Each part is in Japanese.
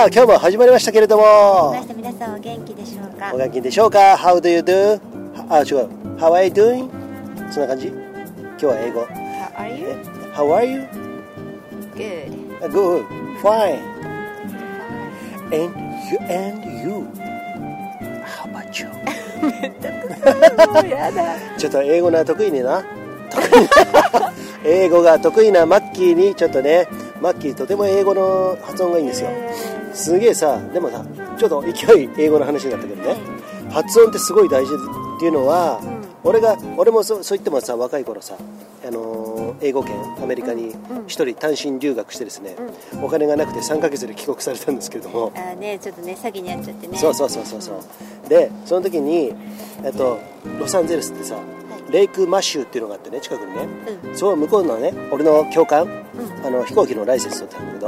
さあ今日も始まりましたけれども。皆さんお元気でしょうか？お元気でしょうか ?How do you do? あ違う。How are you doing? そんな感じ？今日は英語。How are え you? How are you? Good. Good. Fine. And you and you. How about you? ちょっと英語が得意な。英語が得意なマッキーにちょっとねマッキーとても英語の発音がいいんですよすげえさでもさちょっと勢い英語の話になったけどね。発音ってすごい大事っていうのは、俺が俺もそうそう言ってもさ若い頃さあのー英語圏アメリカに一人単身留学してですね、お金がなくて3ヶ月で帰国されたんですけれども、あーねちょっとね詐欺に遭っちゃってね。そうそうそうそう。そうでその時に、えっと、ロサンゼルスってさ、レイクマッシュっていうのがあってね近くにね、そう向こうのね俺の教官、あの飛行機のライセンス取ったんだけ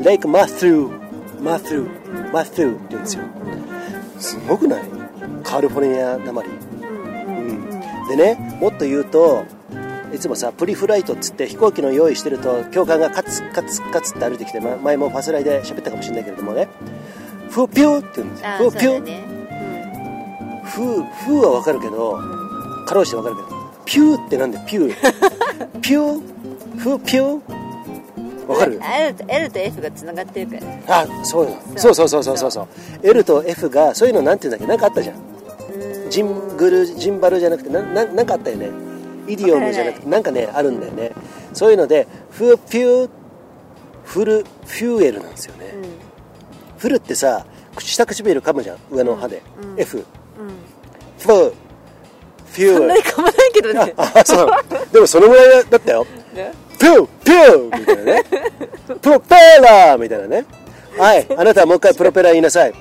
ど、レイクマスューマスューマスューって言うんですよ。すごくない？カリフォルニアなまり、うん、でねもっと言うといつもさプリフライトっつって飛行機の用意してると教官がカツカツカツって歩いてきてま前もファスライで喋ったかもしれないけれどもね。フーピューって言うんですよ。フーピュー。ね。フーフーはわかるけどかろうじてわかるけどピューってなんでピュー？ピュー？フーピュー？わかる？L と L と F がつながってるから。あそうよそう。そうそうそうそうそう。L と F がそういうのなんて言うんだっけ？なんかあったじゃん。ジングルジンバルじゃなくてなななんかあったよね。イディオムじゃなくてなんかねあるんだよね。そういうのでフーピューフルフューエルなんですよね、フルってさ下唇噛むじゃん。上の歯で、F フーフューそんなにかまないけどね。あそうでもそのぐらいだったよ。ね。ピューピューみたいなね。プロペラーみたいなね。はいあなたはもう一回プロペラー言いなさい。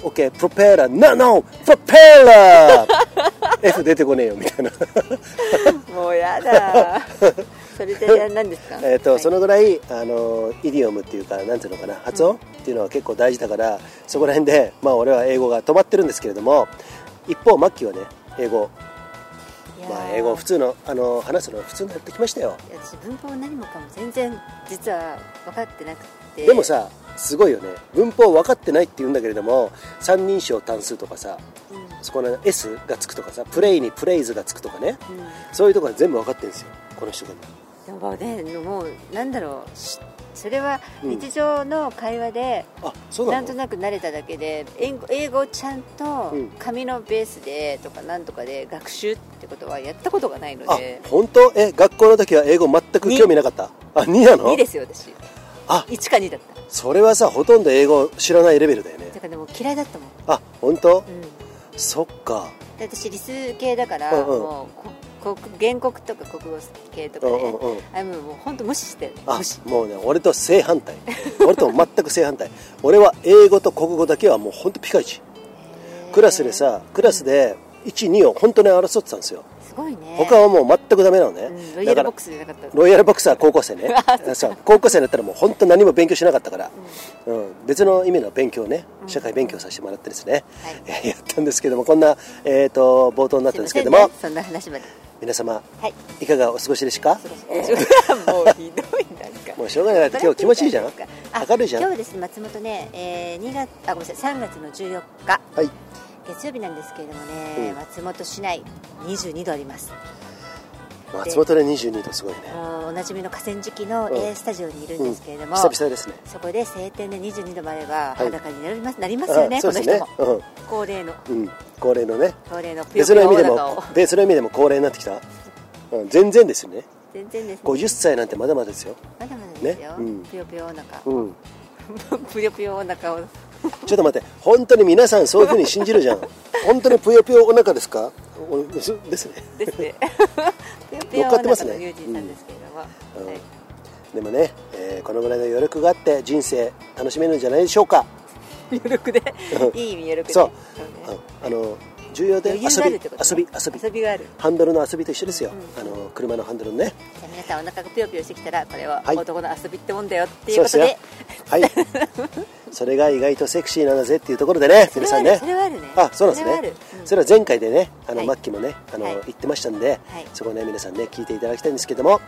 OK プロペラー No no プロペラー。F 出てこねえよみたいな。もうやだ。それで何ですか？えっと、はい。そのぐらいあのイディオムっていうかなんていうのかな発音っていうのは結構大事だからそこら辺でまあ俺は英語が止まってるんですけれども一方マッキーはね英語まあ英語普通のあの話すのは普通になってきましたよ。いや私文法何もかも全然実は分かってなくて。でもさすごいよね。文法分かってないって言うんだけれども三人称単数とかさそこの S がつくとかさプレイにプレイズがつくとかね。うん、うんそういうところは全部分かってるんですよこの人が。でもねもうなんだろう。しそれは日常の会話で、うなの？なんとなく慣れただけで英語をちゃんとうん。紙のベースでとかなんとかで学習ってことはやったことがないのあで本当？え学校の時は英語全く興味なかった？あ2なの？2ですよ私。あ。1か2だった。それはさほとんど英語知らないレベルだよね。だからもう嫌いだったもん、あ本当？うん、そっか。で私理数系だから、うんうん。もうこ国原告とか国語系とかね、うんうんうん。あもうもう本当無視してあもうね俺と正反対。俺と全く正反対。俺は英語と国語だけはもう本当ピカイチ。クラスでさクラスで12を本当に争ってたんですよ。すごいね。他はもう全くダメなのね、うん、ロイヤルボックスじゃなかった。ロイヤルボックスは高校生ね。そう高校生だったらもう本当何も勉強しなかったから、うん。別の意味の勉強ね。社会勉強させてもらってですね、はい。やったんですけどもこんな、えー、と冒頭になったんですけども、そんな話まで皆様はい。いかがお過ごしですか？もうひどいなんかもうしょうがない。今日気持ちいいじゃん？あ明るいじゃん？今日ですね松本ね、えー、2月あごめんなさい3月の14日。はい。月曜日なんですけれどもね、うん。松本市内22度あります松本で22度すごいね、おなじみの河川敷のうん。A スタジオにいるんですけれども、久々ですね。そこで晴天で22度までははい。裸になります,、なりますよねね。この人も。恒例の。うん、うん、恒例のね。恒例のぷよぷよ別の意味でお腹をも別の意味でも恒例になってきた、うん、全然ですよね。全然ですね。50歳なんてまだまだですよ。まだまだですよ、ね。うん。ぷよぷよお腹。うん。ぷよぷよお腹を ちょっと待って本当に皆さんそういうふうに信じるじゃん。本当にぷよぷよお腹ですか？おですね。ですね。乗っかってますね。の友人なんうん。はい。でもね、えーこのぐらいの余力があって人生楽しめるんじゃないでしょうか。余力で。いい意味余力で。そう。ね。ああの重要で遊び遊び遊び。遊びがある。ハンドルの遊びと一緒ですよ、あの車のハンドルのね。じゃあ皆さんお腹がぷよぷよしてきたらこれははい。男の遊びってもんだよっていうことで,、はい。それが意外とセクシーなんだぜっていうところでね皆さんね。それはあるね。あそうなんですね。それはある。うん。それは前回でねあの、はい。マッキーもねあの、はい。言ってましたんで、はい。そこね皆さんね聞いていただきたいんですけども。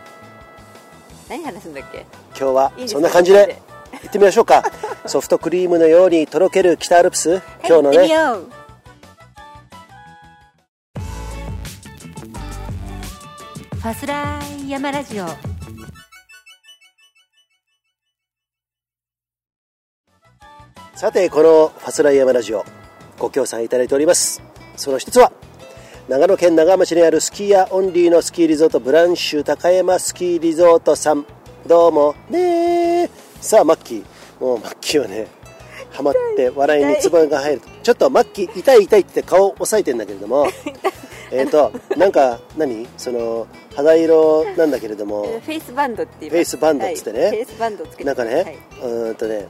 何話すんだっけ？今日はそんな感じで行ってみましょうか。ソフトクリームのようにとろける北アルプス。今日のねファスライ山ラジオ。さてこのファスライ山ラジオご協賛いただいております。その一つは長野県長町にあるスキーヤーオンリーのスキーリゾートブランシュ高山スキーリゾートさん。どうもねさあマッキー。もうマッキーはねハマって笑いにツボが入ると。ちょっとマッキー痛い痛いって顔を押さえてんだけれども えっとなんか何？その肌色なんだけれども。フェイスバンドっていうフェイスバンドっつってね、はい、フェイスバンドつけてなんかね、はい、うんとね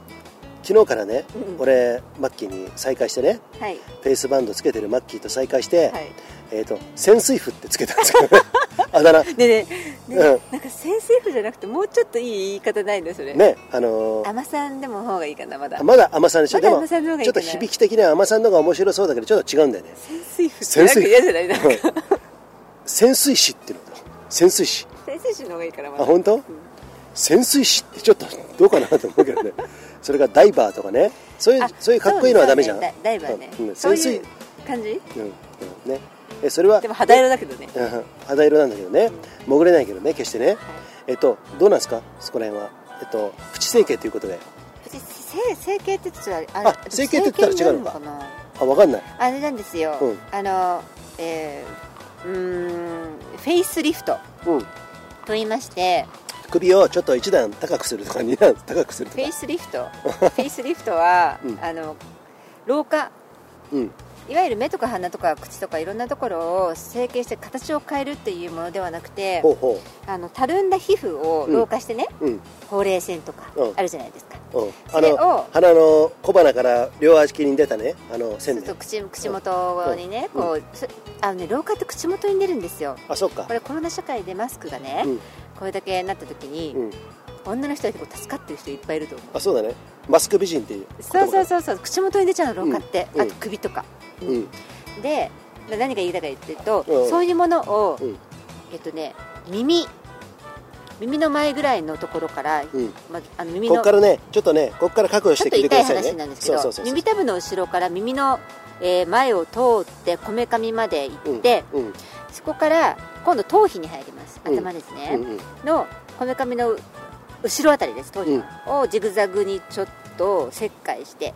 昨日からね、うん、俺マッキーに再会してね、はい、フェイスバンドつけてるマッキーと再会して、はい、えっ、ー、と潜水夫ってつけたんですよ。あだ名。ねねね、うん、なんか潜水符じゃなくてもうちょっといい言い方ないのそれ。ねあのー、甘さんでも方がいいかなまだ。まだ甘さんでしょ、ま、でもちょっと響き的には甘さんの方が面白そうだけどちょっと違うんだよね。潜水符ってなんか嫌じゃない？なんか。潜水士っていうの潜水士。潜水士の方がいいからまあ本当、うん、潜水士ってちょっとどうかなと思うけどねそれがダイバーとかね。そういうそういうかっこいいのはダメじゃん、ね、ダイバーね、うん、潜水感じ、うん。うん。ね。えそれはでも肌色だけどね、肌色なんだけどね。潜れないけどね決してね、はい、えっとどうなんですか？そこら辺は。えっとプチ整形ということで。プチ整形って言ったらあ整形って言ったら違うのか。あ分かんない。あれなんですよ、うん、あのえー、うんフェイスリフトと言いまして、首をちょっと一段高くするとか二段高くするとか。フェイスリフト。フェイスリフトは、うん、あの老化、うん、いわゆる目とか鼻とか口とかいろんなところを整形して形を変えるっていうものではなくてあのたるんだ皮膚を老化してね、うん、ほうれい線とかあるじゃないですか、うん、それを鼻の小鼻から両足に出たねあの線で口口元にね、こうあのね老化って口元に出るんですよ。あそうか。これコロナ社会でマスクがね、これだけなった時に、女の人は結構助かってる人いっぱいいると思う。あそうだねマスク美人っていうそうそうそうそう。口元に出ちゃうの老化って、あと首とか、うん、で何が言いたか言ってると、そういうものを、えっとね耳。耳の前ぐらいのところから、まあ、の耳のここからねちょっとねここから確保してきてくださいねちょっと痛い話なんですけど耳たぶの後ろから耳の、えー、前を通ってこめかみまで行って、そこから今度頭皮に入ります。頭ですね、のこめかみの後ろあたりです頭皮をジグザグにちょっと切開して、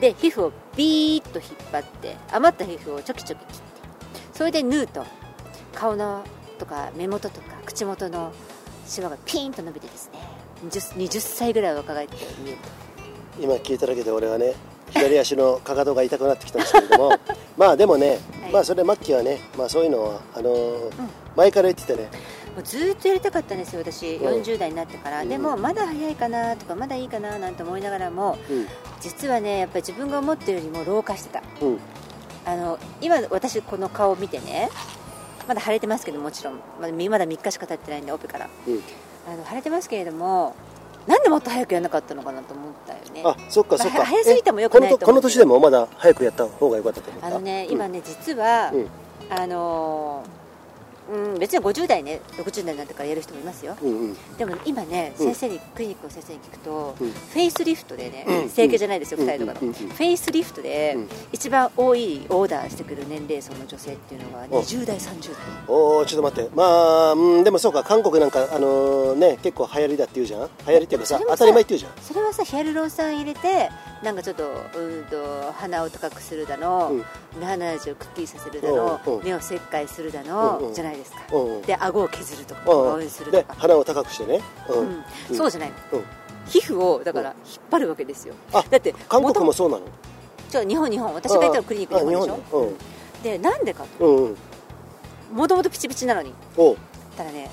で皮膚をビーッと引っ張って余った皮膚をちょきちょき切ってそれで縫うと顔のとか目元とか口元のシワがピーンと伸びてですね 20, 20歳ぐらい若返って見えると。今聞いただけで俺はね左足のかかとが痛くなってきたんですけれども まあでもね、はい、まあそれ末期はね、まあ、そういうのはあのーうん、前から言っててねもうずっとやりたかったんですよ私、うん、40代になってから、うん、でもまだ早いかなとかまだいいかななんて思いながらも、実はねやっぱり自分が思ってるよりも老化してた、あの今私この顔を見てねまだ腫れてますけどもちろん。まだまだ3日しか経ってないんでオペから、あの腫れてますけれどもなんでもっと早くやらなかったのかなと思ったよね。あそっかそっか、まあ、早すぎてもよくないとこの年でもまだ早くやった方がよかったと思った？あのね今ね、実は、うん、あのーうん、別に50代ね60代になってからやる人もいますよ、うんうん、でも、今ね先生に、クリニックの先生に聞くと、うん、フェイスリフトでね、うん、整形じゃないですよ、うん、2人とかの、フェイスリフトで、一番多いオーダーしてくる年齢層の女性っていうのが20代30代。おおちょっと待って。まあ、うん、でもそうか韓国なんかあのー、ね結構流行りだって言うじゃん。流行りっていうかさ当たり前って言うじゃん。それはさヒアルロン酸入れてなんかちょっと,、うんと鼻を高くするだの、うん、鼻味をくっきりさせるだの、目を切開するだの、じゃないですか、で顎を削るとかするとか。鼻を高くしてね、うん、そうじゃない。の、皮膚をだから引っ張るわけですよ、だって韓国もそうなの？じゃ日本日本。私が行ったクリニック日本でしょ、うん、で。なんでかと。もともとピチピチなのに。たらね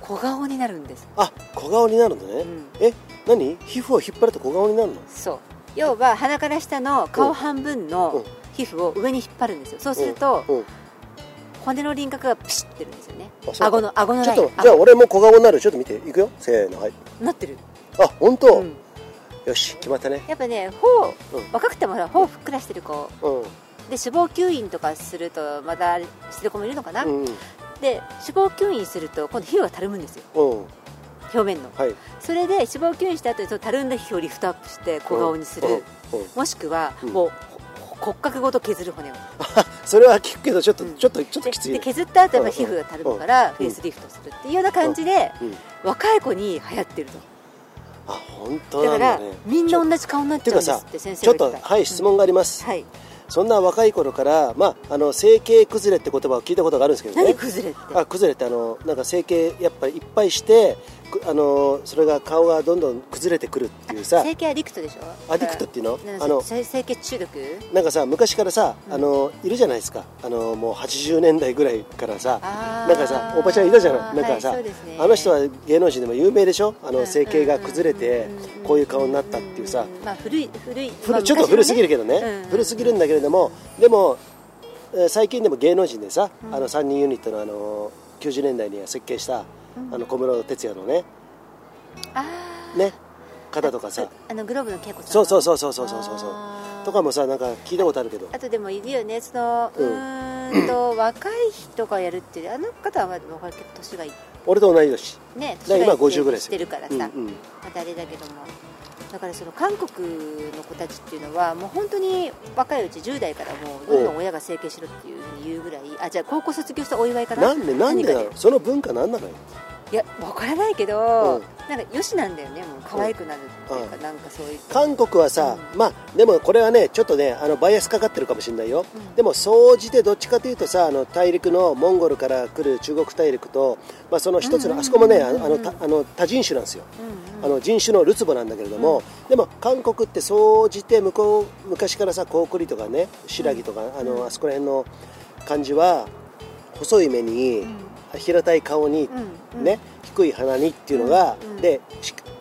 小顔になるんです。あ小顔になるのね、うん、え何？皮膚を引っ張ると小顔になるの？そう。要は鼻から下の顔半分の皮膚を上に引っ張るんですよ。そうすると、骨の輪郭がピシッてるんですよね。顎の顎のライン。ちょっとじゃあ俺も小顔になる。ちょっと見て。いくよ。せーの。はい。なってる。あ本当、うん、よし決まったね。やっぱね頬、うん、若くても頬ふっくらしてる子、うん、で脂肪吸引とかするとまたしてる子もいるのかな、うん、で脂肪吸引すると今度皮膚がたるむんですよ、表面の、はい、それで脂肪を吸引した後にそのたるんだ皮膚をリフトアップして小顔にする、もしくはもう骨格ごと削る骨を。それは聞くけどちょっと、うん、ちょっとちょっときつい、で削った後は皮膚がたるむからフェイスリフトするっていうような感じで、若い子に流行ってると。あ本当だ、ね、だからみんな同じ顔になっちゃうんですって先生ちょっとはい質問があります、はい。そんな若い頃から、まあ、あの整形崩れって言葉を聞いたことがあるんですけどね。何崩れって？あ崩れってあのなんか整形やっぱりいっぱいしてあのそれが顔がどんどん崩れてくるっていうさ。整形アディクトでしょ？アディクトっていうの？あの整形中毒？なんかさ昔からさ、あのいるじゃないですか。あのもう80年代ぐらいからさなんかさおばちゃんいたじゃないなんかさ、はいね、あの人は芸能人でも有名でしょ？あの整形が崩れてこういう顔になったっていうさ、まあ、古い古い、まあ、ちょっと古すぎるけどね、古すぎるんだけれどもでも最近でも芸能人でさ、あの3人ユニットのあの90年代には設計したあの小室哲哉のね。ね。方とかさ。あのグローブの稽古そうそうそうそうそうそうそうとかもさなんか聞いたことあるけど。あとでもいるよねそのうん。と 若い人がやるってあの方は若いけど年がいい俺と同い年。ね年が今50ぐらいしてるからさ、またあれだけどもだからその韓国の子たちっていうのはもう本当に若いうち10代からもうどんどん親が整形しろっていうふうに言うぐらいあじゃあ高校卒業したお祝いかななんでなんでその文化なんなのよ？いや分からないけど、うん、なんかよしなんだよねもう可愛くなるっていうか、うん、なんかそういう。韓国はさ、うん、まあでもこれはねちょっとねあのバイアスかかってるかもしれないよ、でも総じてどっちかというとさあの大陸のモンゴルから来る中国大陸と、まあ、その一つの、あそこもねあのあの多人種なんですよ、あの人種のルツボなんだけれども、でも韓国って総じて向こう昔からさコウクリとかね白木とか、あのあそこら辺の感じは細い目に、平たい顔に、ね、低い鼻にっていうのが、で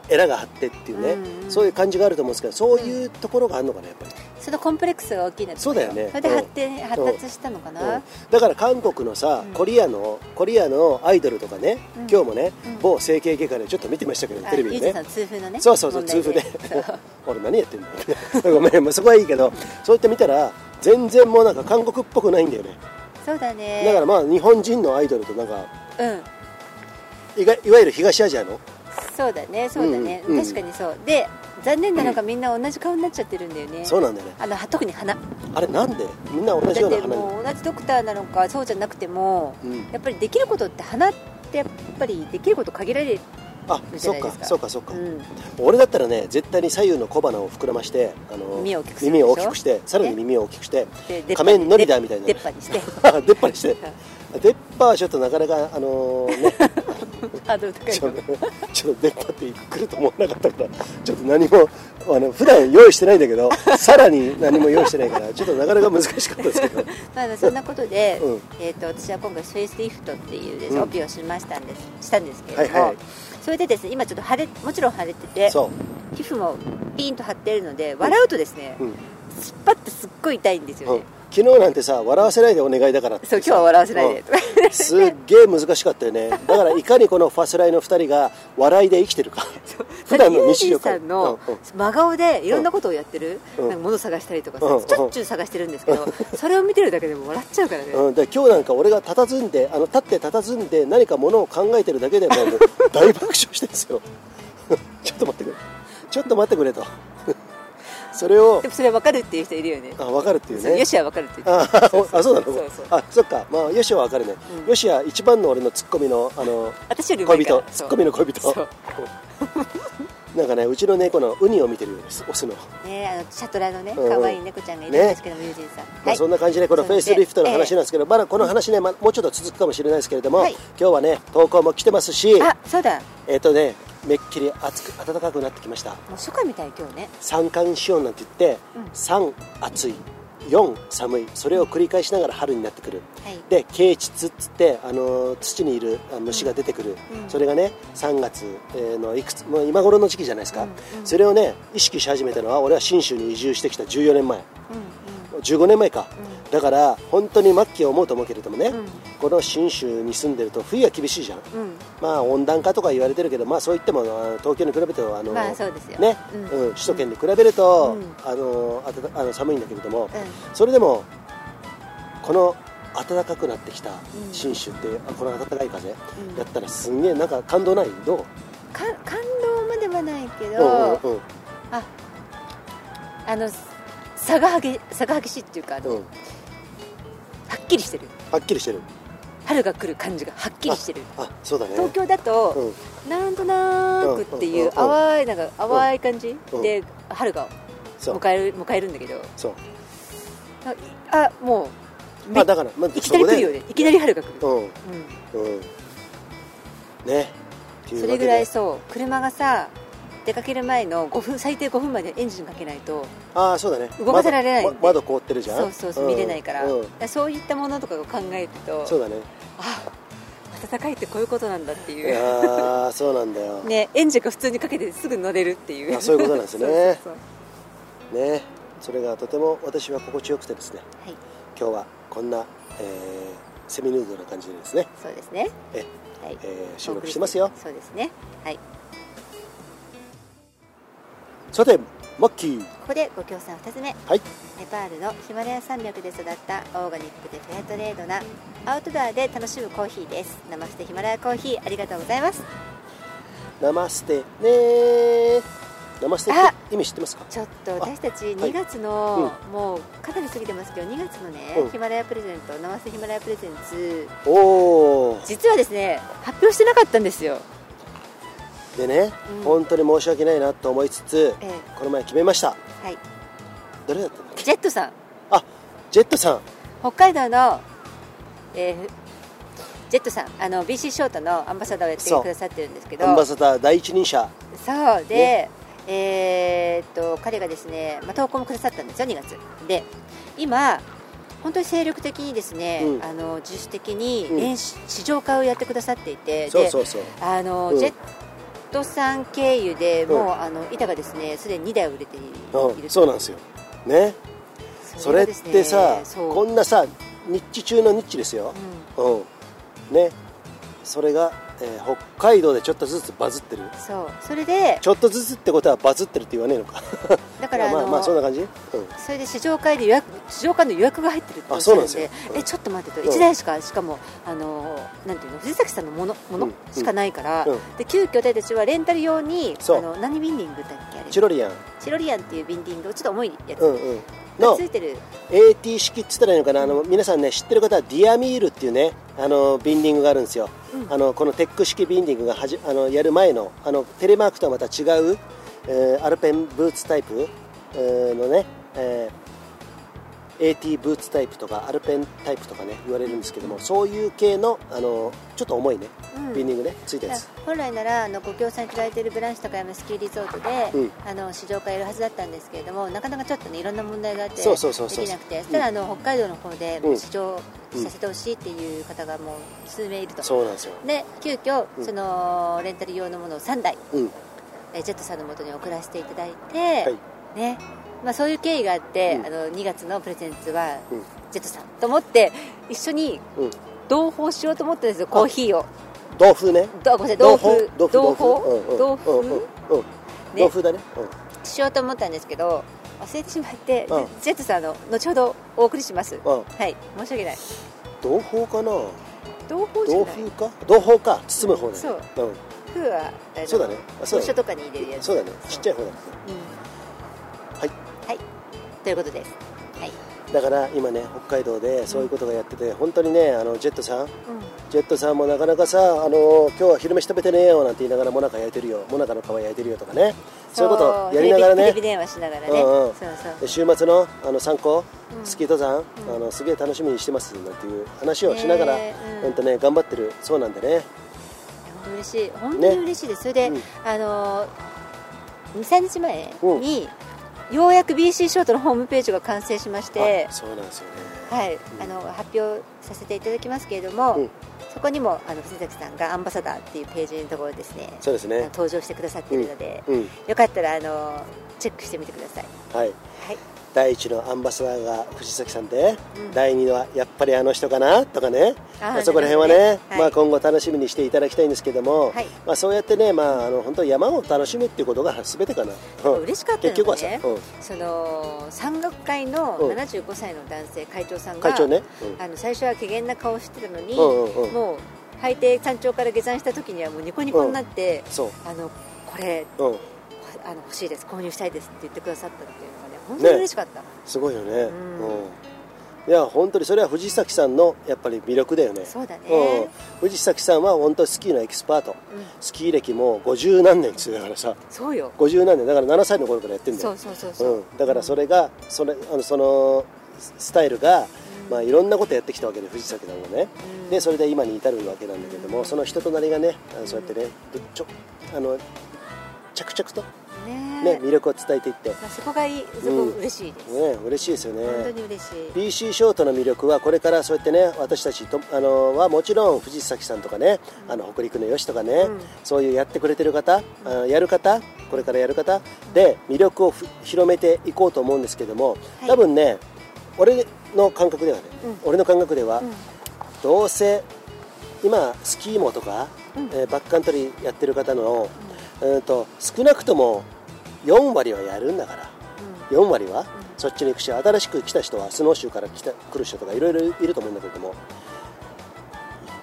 エラが張ってっていうね、そういう感じがあると思うんですけどそういうところがあるのかなやっぱり。そのコンプレックスが大きいんだそうだよね。それで発展、発達したのかな、だから韓国のさ、コリアのコリアのアイドルとかね、今日もね、某整形外科でちょっと見てましたけど、テレビでね。痛風のね。そうそうそう痛風で。俺何やってんだ ごめん、まあ、そこはいいけどそうやって見たら全然もうなんか韓国っぽくないんだよね。そうだね。だからまあ日本人のアイドルとなんかうんいわいわゆる東アジアの？そうだねそうだね、うんうん、確かにそう。で残念なのがみんな同じ顔になっちゃってるんだよね。そうなんだよね。あの特に鼻。あれなんで？みんな同じような鼻もう同じドクターなのかそうじゃなくても、うん、やっぱりできることって鼻ってやっぱりできること限られるあそっかそうかそうか、うん、俺だったらね絶対に左右の小鼻を膨らましてあの耳を大きく耳を大きくしてさらに耳を大きくして仮面ノリダーみたいな。出っ歯にして。出っ歯にして 出っ歯はちょっとなかなかあのー、ね。ハードル高いちょっと出っ歯って来ると思わなかったからちょっと何もあの普段用意してないんだけど さらに何も用意してないからちょっとなかなか難しかったですけど。まあそんなことで、うん、えーと、私は今回フェイスリフトっていうです、うん、オペをしましたんですしたんですけれども、はいはい。それでですね今ちょっと腫れもちろん腫れてて皮膚もピーンと張っているので笑うとですね、うん、突っ張ってすっごい痛いんですよね、昨日なんてさ笑わせないでお願いだからそう今日は笑わせないで、うん、すっげえ難しかったよね。だからいかにこのファスライの2人が笑いで生きてるか。普段の日常さんの真顔でいろんなことをやってる、うん、なんか物探したりとかさ、うん、しょっちゅう探してるんですけど、それを見てるだけでも笑っちゃうからね、うん、今日なんか俺が佇んであの立って佇んで何かものを考えてるだけでも大爆笑してるんですよ。ちょっと待ってくれ。ちょっと待ってくれとそれをでもそれ分かるっていう人いるよね。あ分かるっていうね。よしは分かるっていうああそうなの？そうそう。あそっか。まあよしは分かるね、うん、よしは一番の俺のツッコミのあの私より恋人。ツッコミの恋人 なんかねうちの猫のウニを見てるようですオスの。ねあのシャトラのね可愛い猫ちゃんがいるんですけども、ね、ユージンさん、まあ、そんな感じでこのフェイスリフトの話なんですけど、まだこの話ね、まもうちょっと続くかもしれないですけれども、はい、今日はね投稿も来てますしあそうだ。えっ、とねめっきり暑く暖かくなってきました。もう初夏みたい今日ね。三寒四温なんて言って、うん、3暑い4寒い。それを繰り返しながら春になってくる、はい、で啓蟄っつってあの土にいる虫が出てくる、うん、それがね3月のいくつもう今頃の時期じゃないですか、うんうん、それをね意識し始めたのは俺は信州に移住してきた14年前、うんうん、15年前か、うん。だから本当に末期を思うと思うけれどもね、うん、この信州に住んでると冬は厳しいじゃん、うん、まあ温暖化とか言われてるけどまあそう言っても東京に比べてあの、まあ、そうですよ。ね、うん、首都圏に比べると、あのあたあの寒いんだけれども、それでもこの暖かくなってきた信州って、この暖かい風、やったらすんげえなんか感動ない？どう？感けど、うんうんうん、ああの差が激しいっていうかあの、うん、はっきりしてる。はっきりしてる。春が来る感じがはっきりしてる。あそうだね。東京だと、うん、なんとなくっていう淡いなんか淡い感じで春が迎える迎えるんだけど。そう。あもうまあだから、まあ、いきなり来るよね。いきなり春が来る。うん、うん。うん、ね。それぐらいそう。車がさ出かける前の5分最低5分までエンジンかけないとああそうだね。動かせられない窓窓凍ってるじゃん？そうそうそう、見れないから,、そういったものとかを考えるとそうだね。あ暖かいってこういうことなんだっていう。ああそうなんだよ。ねエンジンが普通にかけてすぐ乗れるっていう。あそういうことなんですね。ねそれがとても私は心地よくてですね、はい、今日はこんな、えー、セミヌードな感じでですね。そうですね。えはい。えー、収録してますよ。そうですね。はいさてマッキー。ここでご協賛2つ目、はい、ネパールのヒマラヤ山脈で育ったオーガニックでフェアトレードなアウトドアで楽しむコーヒーです。ナマステヒマラヤコーヒーありがとうございます。ナマステねナマステ意味知ってますか？ちょっと私たち2月の、はいうん、もうかなり過ぎてますけど2月のね、うん、ヒマラヤプレゼントナマステヒマラヤプレゼンツお実はですね発表してなかったんですよでね、うん、本当に申し訳ないなと思いつつ、ええ、この前決めました。はい。誰だったのジェットさん。あジェットさん。北海道の、えー、ジェットさん。あの BC ショートのアンバサダーをやってくださってるんですけど。アンバサダー第一人者。そうで、ね、えー、っと彼がですね、まあ、投稿もくださったんですよ2月。で今本当に精力的にですね、うん、あの自主的に練習、うん、市場化をやってくださっていて。そうそうそう。あの、うん、ジェットさん経由でもう、あの板がですねすでに2台売れている、そうなんですよ。ね。それってさこんなさニッチ中のニッチですよ、うん。ね。それがえー、北海道でちょっとずつバズってる？そう。それでちょっとずつってことはバズってるって言わねえのか。だからまあまあそんな感じ、うん、それで試乗会で予約試乗会の予約が入ってるってあそうなんですよ、うん、えちょっと待ってと1台しか、しかもあのなんていうの？藤崎さんのものもの？しかないから、うん、で急遽私たちはレンタル用にあの何ビンディングだっけあれ？チロリアン。チロリアンっていうビンディングちょっと重いやつ、うんうんの AT 式っつったらいいのかな？あの皆さんね知ってる方はディアミールっていうねあのビンディングがあるんですよ、うん、あのこのテック式ビンディングがはじあのやる前のあのテレマークとはまた違う、えー、アルペンブーツタイプ、えー、のね、えー AT ブーツタイプとかアルペンタイプとかね言われるんですけどもそういう系のあのちょっと重いね、うん、ビンディングねついたやつ。本来ならあのご協賛いただいているブランシュ高山スキーリゾートで、うん、あの試乗会やるはずだったんですけれどもなかなかちょっとねいろんな問題があってできなくてただあの、北海道の方で試乗させてほしいっていう方がもう数名いると、そうなんですよ。で急遽そのレンタル用のものを3台、うん、ジェットさんのもとに送らせていただいて、はい、ねまあ、そういう経緯があって、うん、あの2月のプレゼンツは、ジェットさんと思って一緒に同封しようと思ったんですよ、コーヒーを。同封ね。どごめんなさい同封。同封同封同封。同封？だね、しようと思ったんですけど忘れてしまって、ジェットさんの後ほどお送りします、はい。申し訳ない。同封かな？同封じゃない。同封か？同封か。包む方ね。そう、うん、封はそうだね。そう書とかに入れるやつ。そうだね。ちっちゃい方だ、うんということです、はい、だから今ね北海道でそういうことがやってて、うん、本当にねあのジェットさん、うん、ジェットさんもなかなかさあの今日は昼飯食べてねえよなんて言いながらもなか焼いてるよ。もなかの皮焼いてるよとかね。そう。いうことやりながらね。テレビ電話しながらね、うんうん、そうそう。週末のあの参考、スキー登山、あのすげえ楽しみにしてますなんていう話をしながら、え。ー、うん、とね頑張ってるそうなんでね。本当嬉しい。本当に嬉しいです、ね、それで、あの23日前に、ようやく BC ショートのホームページが完成しましてそうなんですよね。はい、うん、あの発表させていただきますけれども、うん、そこにもあの藤崎さんがアンバサダーっていうページのところですね。そうですね。登場してくださっているので、うん、よかったらあのチェックしてみてください。はい、はい第1のアンバサダーが藤崎さんで、うん、第2のはやっぱりあの人かなとかね。あそこら辺はね、ね。はい、まあ、今後楽しみにしていただきたいんですけども、はい、まあ、そうやってね、まあ、あの本当山を楽しむっていうことが全てかな、うん、嬉しかったのが、ね、うん、その山岳会の75歳の男性会長さんが会長、ね。あの最初は怪げな顔してたのに、うんうんうん、もう海底山頂から下山した時にはもうニコニコになって、あのこれ、あの欲しいです。購入したいですって言ってくださったっていう本当に嬉しかった、ね、すごいよね、うん、うん。いや本当にそれは藤崎さんのやっぱり魅力だよね。そうだね、うん、藤崎さんは本当スキーのエキスパート、うん、スキー歴も50何年だからさ。そうよ。50何年。だから7歳の頃からやってるんだよ。そうそうそうそう、うん、だからそれがそれあのそのスタイルが、まあ、いろんなことやってきたわけで藤崎さんがね、でそれで今に至るわけなんだけども、その人となりがねそうやってねちょあの着々とね、魅力を伝えていって、まあ、そこがいいすごく嬉しいです、うん、ね嬉しいですよね。本当に嬉しい。BC ショートの魅力はこれからそうやってね私たちとあのはもちろん藤崎さんとかね、あの北陸のよしとかね、うん、そういうやってくれてる方、あのやる方これからやる方で魅力を広めていこうと思うんですけども、はい、多分ね俺の感覚ではね、俺の感覚では、どうせ今スキーモとか、えー、バックカントリーやってる方の、うんと少なくとも4割はやるんだから、うん、4割は、そっちに行くし新しく来た人はスノーシューから来た来る人とかいろいろいると思うんだけどもいっ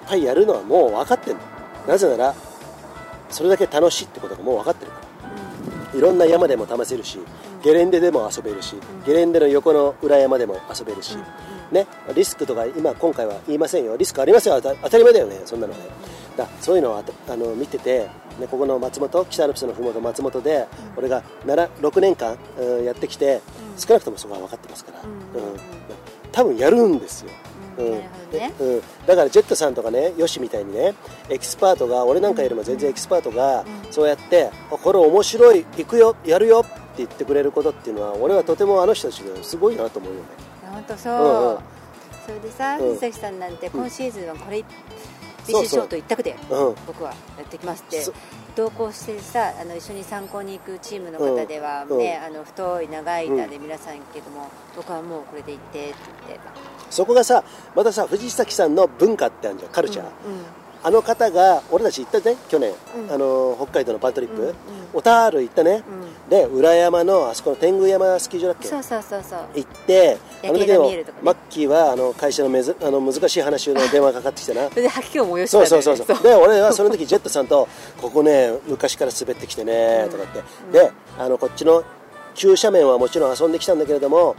ぱいやるのはもう分かってるの。なぜならそれだけ楽しいってことがもう分かってるから、いろんな山でも試せるし、ゲレンデでも遊べるし、ゲレンデの横の裏山でも遊べるし、ね、リスクとか今今回は言いませんよ。リスクありますよ。当たり前だよね。そんなのね。だそういうのをあの見ててね、ここの松本北アルプスのふもと松本で、俺が6年間、うん、やってきて、少なくともそこは分かってますから、うん。多分やるんですよ。うん。ね、うん、だからジェットさんとかねよしみたいにねエキスパートが俺なんかよりも全然エキスパートが、そうやってこれ面白い行くよやるよって言ってくれることっていうのは俺はとてもあの人たちがすごいなと思うよね。本当そう、うんうん、それでさ藤崎さんなんて今シーズンはこれ BC ショート一択で僕はやってきますって同行してさあの一緒に山行に行くチームの方ではね、あの太い長い板で皆さんけども、僕はもうこれで行ってってそこがさまたさ藤崎さんの文化ってあるじゃんカルチャー、あの方が俺たち行ったね去年、うん、あの北海道のパントリップ、うんうん、小田原行ったね、うん、で裏山のあそこの天狗山スキー場だっけ？そうそうそうそう。行ってあの時でも、ね、マッキーはあの会社のめずあの難しい話の 電話かかってきてな。それで吐き気を催した、ね、そうそうそうそう。で俺はその時ジェットさんとここね昔から滑ってきてねとかって、であのこっちの急斜面はもちろん遊んできたんだけれども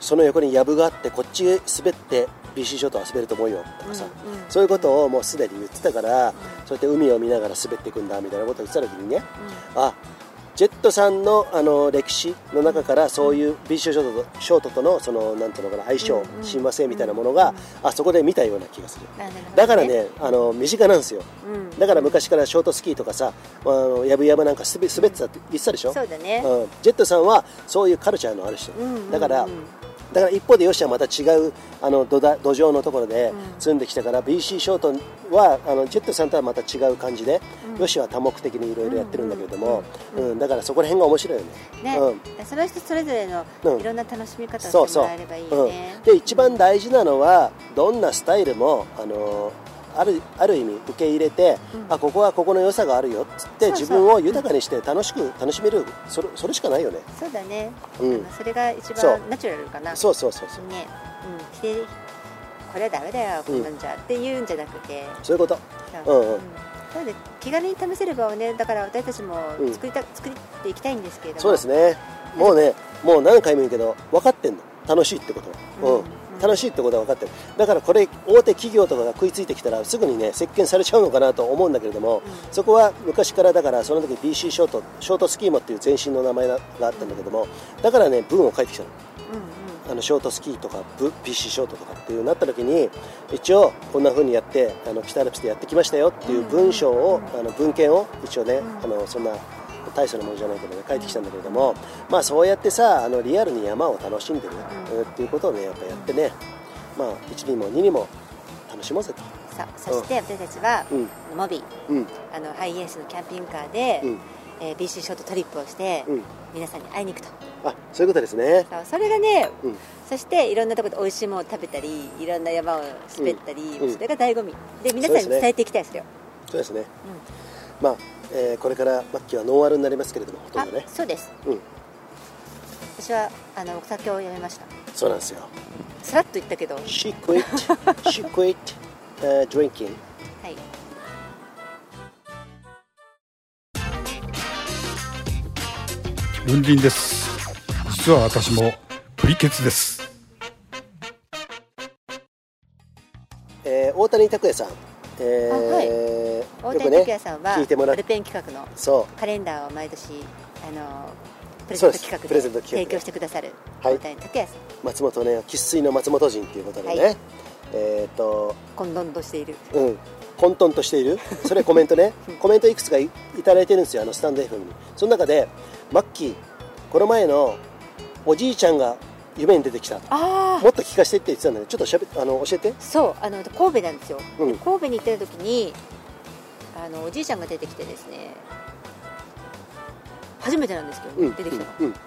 その横に藪があってこっち滑って BC ショート遊べると思うよとかさ、うんうん、そういうことをもうすでに言ってたから、うん、そうやって海を見ながら滑っていくんだみたいなことを言ってた時にね、うん、あジェットさんのあの歴史の中からそういう BC ショートとショートとのそのなんていうのかな相性、親和性みたいなものが、あそこで見たような気がする、だからねあの身近なんですよ、だから昔からショートスキーとかさあのやぶやぶなんか滑ってたって言ってたでしょ？そうだね、うん、ジェットさんはそういうカルチャーのある人、だから、だから一方でヨシはまた違うあの土土壌のところで積ん。できたから、うん、BC ショートはあのジェットさんとはまた違う感じで、うん、ヨシは多目的にいろいろやってるんだけれども、うん、うん、だからそこら辺が面白いよね。ね。うん、その人それぞれのいろんな楽しみ方をしてもらえればいいよね。で一番大事なのはどんなスタイルもあのあるある意味受け入れて、うん、あここはここの良さがあるよっつって自分を豊かにして楽しく楽しめるそれそれしかないよね。そうだね、うん、それが一番ナチュラルかな。そうそうそうそう。ね。うん。でこれはダメだよこんなんじゃ、って言うんじゃなくて。そういうこと。う。んうん。なので気軽に試せる場をねだから私たちも作りた、作っていきたいんですけれども。そうですね。もうねもう何回も言うけど分かってんの。楽しいってこと。は、うん楽しいってことは分かってる。だからこれ大手企業とかが食いついてきたらすぐにね席巻されちゃうのかなと思うんだけれども、うん、そこは昔からだからその時 BC ショートショートスキーモっていう前身の名前があったんだけどもだからね文を書いてきたの。うんうん、あのショートスキーとか BC ショートとかっていうなった時に一応こんなふうにやってあの北アルプスでやってきましたよっていう文章を、あの文献を一応ね、あのそんな大層なものじゃないけどね帰ってきたんだけれども、まあ、そうやってさあのリアルに山を楽しんでる、うん、っていうことをねやっぱやってね、まあ、1にも2にも楽しもうぜと。そして私たちは、うん、モビー、うん、あのハイエースのキャンピングカーで、うん、えー、BC ショートトリップをして、うん、皆さんに会いに行くと。あそういうことですね。それがね、うん、そしていろんなところで美味しいものを食べたりいろんな山を滑ったり、それが醍醐味。で皆さんに伝えていきたいですよ。そうですね、まあえー、これから末期はノンアルになりますけれどもほとんどね。そうです、うん、私はあのお酒をやめました。そうなんですよ。さらっと言ったけど。She quit. She quit、uh, drinking. はい。雲林です。実は私もプリケツです。えー、大谷拓也さんえー、はい、大谷拓也さんは、聞いてもらアルペン企画のカレンダーを毎年あのプレゼント企画で提供してくださる大谷拓也さん、松本ね生粋の松本人っていうことでね、はい、えっ、ー、と混沌としているうん混沌としているそれコメントねコメントいくつかいただいてるんですよあのスタンド FM にその中でマッキーこの前のおじいちゃんが夢に出てきたもっと聞かせてって言ってたんだけどちょっとしゃべあの教えて。そうあの神戸なんですよ、うん、神戸に行ってる時にあのおじいちゃんが出てきてですね初めてなんですけど、うん、出てきたの、うん、で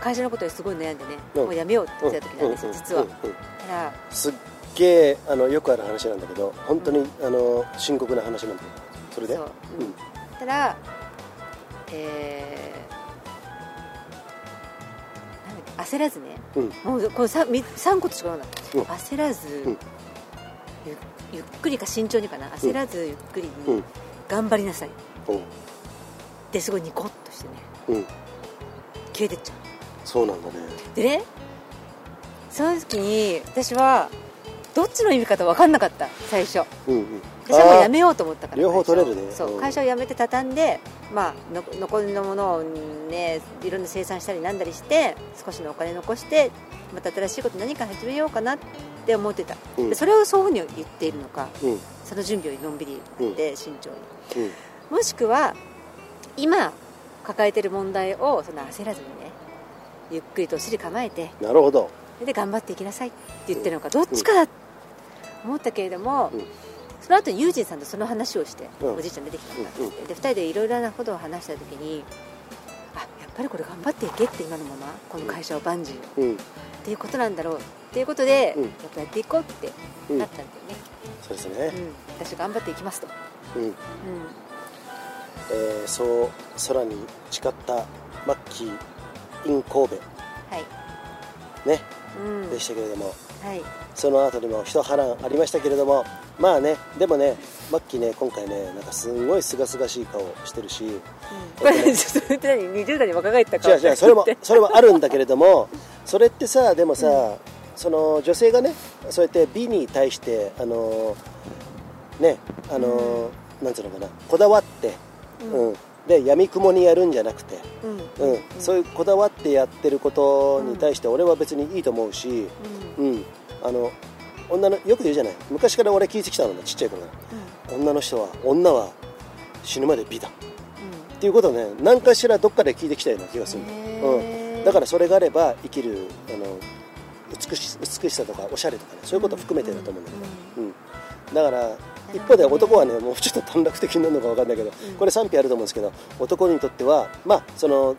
会社のことですごい悩んでね、もうやめようって言ってた時なんですよ、実は、だからすっげえあのよくある話なんだけど本当に、あの深刻な話なんだけどそれで？そう、うん、たらえー、焦らずね、うん、もうこの 3, 3個としかな焦らず、うん、ゆゆっくりか慎重にかな。焦らずゆっくりに頑張りなさい、ですごいニコッとしてね、消えてっちゃう。そうなんだね。でねその時に私はどっちの意味かと分かんなかった最初、うんうん、私はもうやめようと思ったから両方取れるね。そう。会社を辞めて畳んで、まあ、の残りのものをねいろんな生産したりなんだりして少しのお金残してまた新しいこと何か始めようかなって思ってた、うん、それをそういうふうに言っているのか、うん、その準備をのんびりやって慎重に、うん、もしくは今抱えている問題をその焦らずにねゆっくりとお尻構えてなるほどで頑張っていきなさい。って言ってるのか。どっちかだ思ったけれども、その後ユージンさんとその話をして、おじいちゃん出てきたんだって、うん、で2人でいろいろなことを話した時にあやっぱりこれ頑張っていけって今のままこの会社を万事、うん、っていうことなんだろうっていうことで、うん、やっぱやっていこうってなったんだよね、そうですね、私頑張っていきますと、うん。うん。えー、そう空に誓ったマッキー in 神戸、はい。ね、うん、でしたけれども、はい、その後にも一波乱ありましたけれども。まあねでもねマッキーね今回ねなんかすごいすがすがしい顔してるし、うん、これ ちょっと何？20代に若返った顔違う違うそれも それもあるんだけれどもそれってさでもさ、うん、その女性がねそうやって美に対してあのねあの、うん、なんつうのかなこだわって、うんで闇雲にやるんじゃなくて、うん。うん。そういうこだわってやってることに対して俺は別にいいと思うし、うん。あの女のよく言うじゃない。昔から俺聞いてきたのねちっちゃい頃。から、うん、女の人は女は死ぬまで美だ、うん、っていうことをね。何かしらどっかで聞いてきたような気がするうん、だからそれがあれば生きるあの美し美しさとかおしゃれとかねそういうことを含めてだと思うんだけど、うん。だから一方で男はねもうちょっと短絡的になるのか分かんないけど、これ賛否あると思うんですけど男にとってはまあその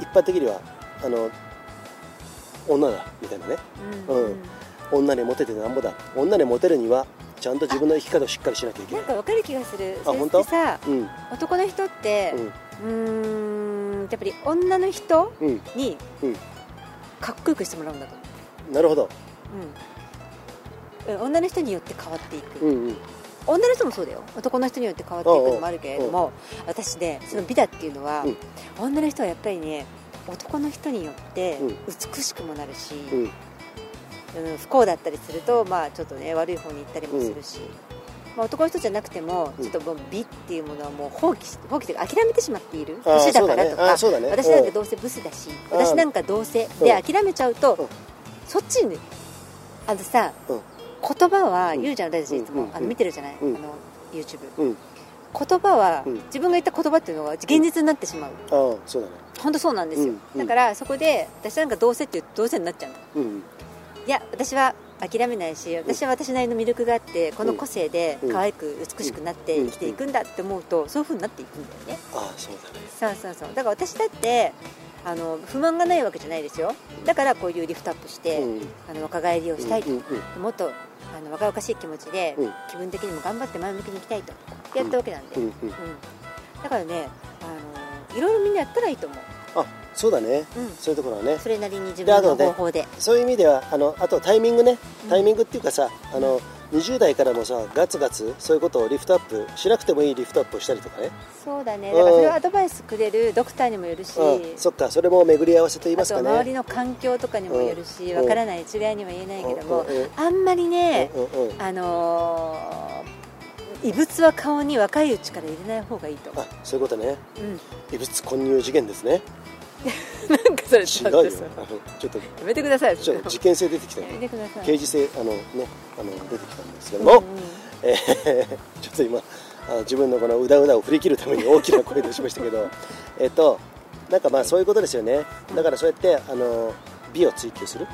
一般的にはあの女だみたいなね、うん、うん、女にモテてなんぼだ。女にモテるにはちゃんと自分の生き方をしっかりしなきゃいけない。なんか分かる気がする。あ本当？さ、うん、男の人ってうん。やっぱり女の人にかっこよくしてもらうんだと思う。なるほど、うん、女の人によって変わっていく、うんうん。女の人もそうだよ。男の人によって変わっていくのもあるけれども私ねその美だっていうのは、うん、女の人はやっぱりね男の人によって美しくもなるし、うん、不幸だったりすると、まあ、ちょっとね悪い方に行ったりもするし、まあ、男の人じゃなくてもちょっともう美っていうものはもう放棄放棄というか諦めてしまっている。年だからとか、ね。ね、私なんかどうせブスだし私なんかどうせで諦めちゃうと、そっちにあのさ、言葉は言うじゃん私いつも、あの見てるじゃない、あの YouTube、言葉は、自分が言った言葉っていうのが現実になってしまう、ああそうだね。本当そうなんですよ、だからそこで私なんかどうせっていうどうせになっちゃうの、いや私は諦めないし私は私なりの魅力があってこの個性で可愛く美しくなって生きていくんだって思うとそういうふうになっていくんだよね。ああそうだね。そうそうそう。だから私だってあの不満がないわけじゃないですよ。だからこういうリフトアップして、うん、あの若返りをしたいと、もっとあの若々しい気持ちで、うん、気分的にも頑張って前向きにいきたいとやったわけなんで、うん、だからねあのいろいろみんなやったらいいと思う。あそうだね、うん、そういうところはね。それなりに自分の方法で、ね、そういう意味ではあのあとタイミングね。タイミングっていうかさ、あの20代からもさガツガツそういうことをリフトアップしなくてもいいリフトアップをしたりとかね。そうだね。だからそれをアドバイスくれるドクターにもよるし、うん、そっかそれも巡り合わせと言いますかね。周りの環境とかにもよるしわ、うん、からない一概には言えないけども、うん、あんまりね、あのー、異物は顔に若いうちから入れない方がいいとあそういうことね、異物混入事件ですね なんかそれ違うよ。ちょっとやめてくださいちょっと事件性出てきたやめてください。刑事性あのねあの出てきたんですけども、うんうん、えー、ちょっと今あの自分のこのうだうだを振り切るために大きな声出しましたけど えっとなんかまあそういうことですよね。だからそうやってあの美を追求する。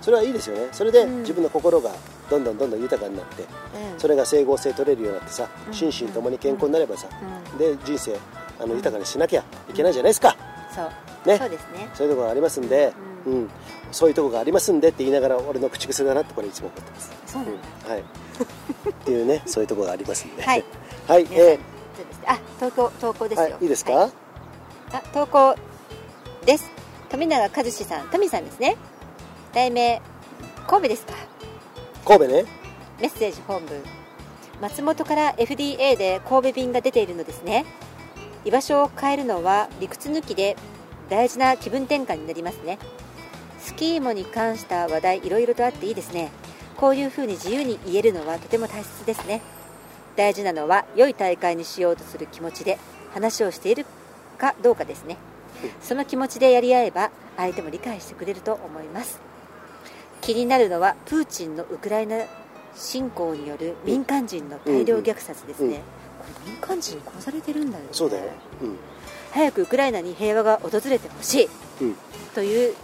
それはいいですよね。それで自分の心がどんどんどんどん豊かになって、うん、それが整合性取れるようになってさ、うん、心身ともに健康になればさ、うん、で人生あの豊かにしなきゃいけないじゃないですか、そう。ね、そうですね。そういうところがありますんで、うん、うん、そういうところがありますんでって言いながら俺の口癖だなってこれいつも思ってます。そうなんうん、はい。っていうね そういうところがありますんで。はい、はい、えー、あ投稿投稿ですよ、はい、いいですか、はい、あ投稿です。富永和志さん。富さんですね。題名神戸ですか？神戸ね。メッセージ本文。松本から FDA で神戸便が出ているのですね居場所を変えるのは理屈抜きで大事な気分転換になりますね。スキーモに関した話題いろいろとあっていいですね。こういうふうに自由に言えるのはとても大切ですね。大事なのは良い大会にしようとする気持ちで話をしているかどうかですね。その気持ちでやり合えば相手も理解してくれると思います。気になるのはプーチンのウクライナ侵攻による民間人の大量虐殺ですね、うんうん民間人殺されてるんだよね。そうだよ、うん、早くウクライナに平和が訪れてほしい、うん、という、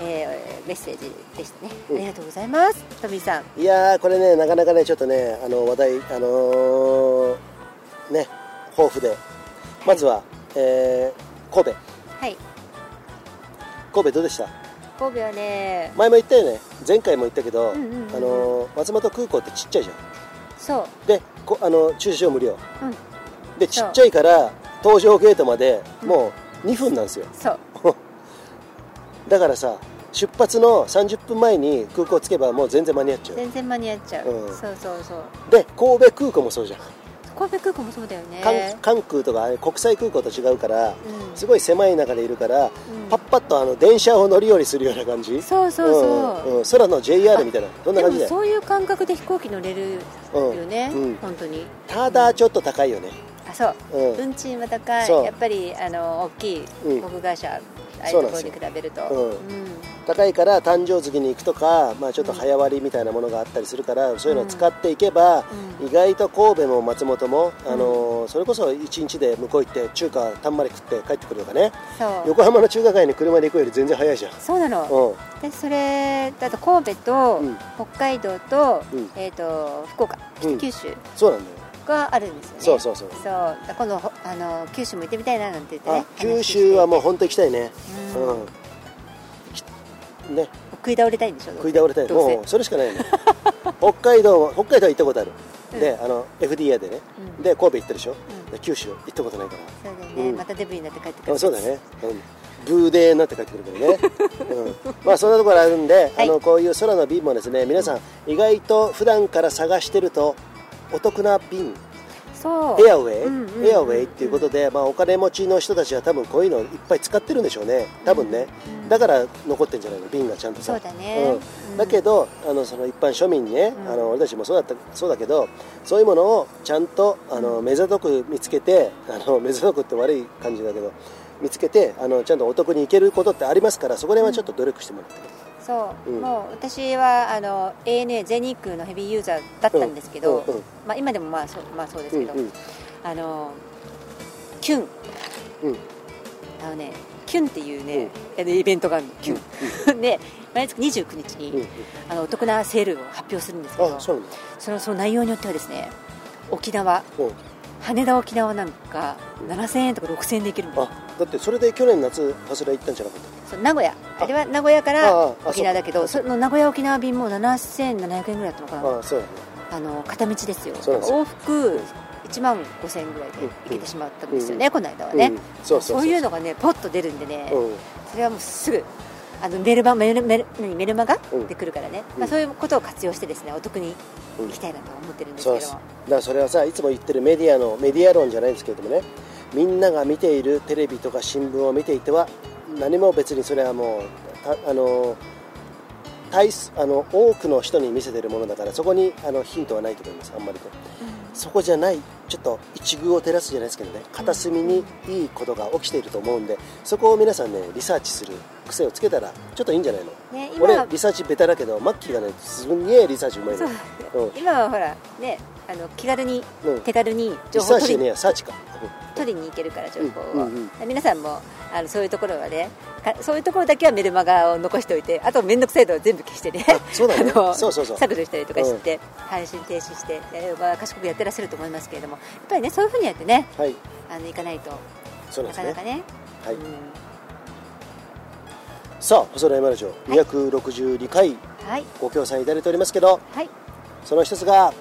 えー、メッセージでしたね、うん、ありがとうございます。トミーさん。いやこれねなかなかねちょっとねあの話題あのー、ね豊富で。まずは、はい、えー、神戸。はい。神戸どうでした？神戸はね前も言ったよね。前回も言ったけど、うんうんうん、あの松本空港ってちっちゃいじゃん。そう。でこあの駐車場無料、うん、でちっちゃいから搭乗ゲートまでもう2分なんですよ、そう。だからさ出発の30分前に空港着けばもう全然間に合っちゃう。全然間に合っちゃう、うん、そうそうそう。で神戸空港もそうじゃん神戸空港もそうだよね。関空とか国際空港と違うから、うん、すごい狭い中でいるから、うん、パッパッとあの電車を乗り降りするような感じ。そうそうそう、うん、空の JR みたいな。そんな感じでそういう感覚で飛行機乗れるよね、うん。本当に。ただちょっと高いよね、あそう、運賃は高い。やっぱりあの大きい航空会社、ああいうところに比べると、うん。高いから誕生月に行くとか、まあ、ちょっと早割りみたいなものがあったりするから、そういうのを使っていけば、意外と神戸も松本も、あのそれこそ1日で向こう行って中華たんまり食って帰ってくるとかね。横浜の中華街に車で行くより全然早いじゃん。そうなの、うん、でそれだと神戸と北海道と,、えー、と福岡九州、そうなんだよがあるんですよねそうそうそう。そう。今度あの九州も行ってみたいななんて言ってね。九州はもう本当行きたいね。うん、ね。食い倒れたいんでしょ？食い倒れたい。もうそれしかないよね。北海道北海道行ったことある、うん、であの FDA でね、うん、で神戸行ったでしょ、うん、九州行ったことないから。そうだよね、またデブになって帰ってくるそうだね、うん。ブーデーになって帰ってくるからね、うん、まあそんなところあるんで、はい、あのこういう空の便もですね皆さん。意外と普段から探してるとお得な便。そう。エアウェイ、うんうんうん、エアウェイっていうことで、まあ、お金持ちの人たちは多分こういうのいっぱい使ってるんでしょうね。多分ね、うん。うん、だから残ってんじゃないの瓶がちゃんとさ。そうだね、うん、だけどあのその一般庶民にね、あの俺たちもそうだったそうだけどそういうものをちゃんとあの目ざとく見つけてあの目ざとくって悪い感じだけど見つけてあのちゃんとお得に行けることってありますからそこら辺はちょっと努力してもらって、そう、うん、もう私はあの ANA 全日空のヘビーユーザーだったんですけど、うんうん、まあ、今でもまあそう,、まあ、そうですけど、うんうん、あのキュン、あのねキュンっていうね、うん、イベントがあるの。キュン、で毎月29日に、あのお得なセールを発表するんですけどその。その内容によってはですね沖縄、羽田沖縄なんか7000円とか6000円で行けるんだだってそれで去年夏ファスラ行ったんじゃなかった名古屋。あ。れは名古屋から沖縄だけどその名古屋沖縄便も7700円ぐらいだったのかな。あそう、あの片道ですよ。往復1万5000円ぐらいで行けてしまったんですよね、うん、この間はね、うん、そうそういうのがねポッと出るんでね、うん、それはもうすぐあのメルマメルメル何メルマガ、で来るからね、まあ、そういうことを活用してですねお得に行きたいなと思ってるんですけど。も、だからそれはさいつも言ってるメディアのメディア論じゃないんですけれどもね。みんなが見ているテレビとか新聞を見ていては何も別にそれはもうあの大あの多くの人に見せてるものだからそこにあのヒントはないと思いますあんまりと、うん、そこじゃないちょっと一遇を照らすじゃないですけどね。片隅にいいことが起きていると思うんでそこを皆さんねリサーチする癖をつけたらちょっといいんじゃないの、ね、俺リサーチベタだけどマッキーがねすんげえリサーチうまいの、うん、今はほらねあの気軽に、うん、手軽に情報を取りねサーチか。取りに行けるから情報を、皆さんもあのそういうところはねそういうところだけはメルマガを残しておいてあと面倒くさいのは全部消してね。そうだ。ねそうそうそう。削除したりとかして、うん、配信停止して、えーまあ、賢くやってらっしゃると思いますけれども。やっぱりねそういうふうにやってね、はい、あのいかないとそうな、ね、かなかね、はい、うん、さあ細野山ラジオ262回、はい、ご協賛いただいておりますけど、はい、その一つが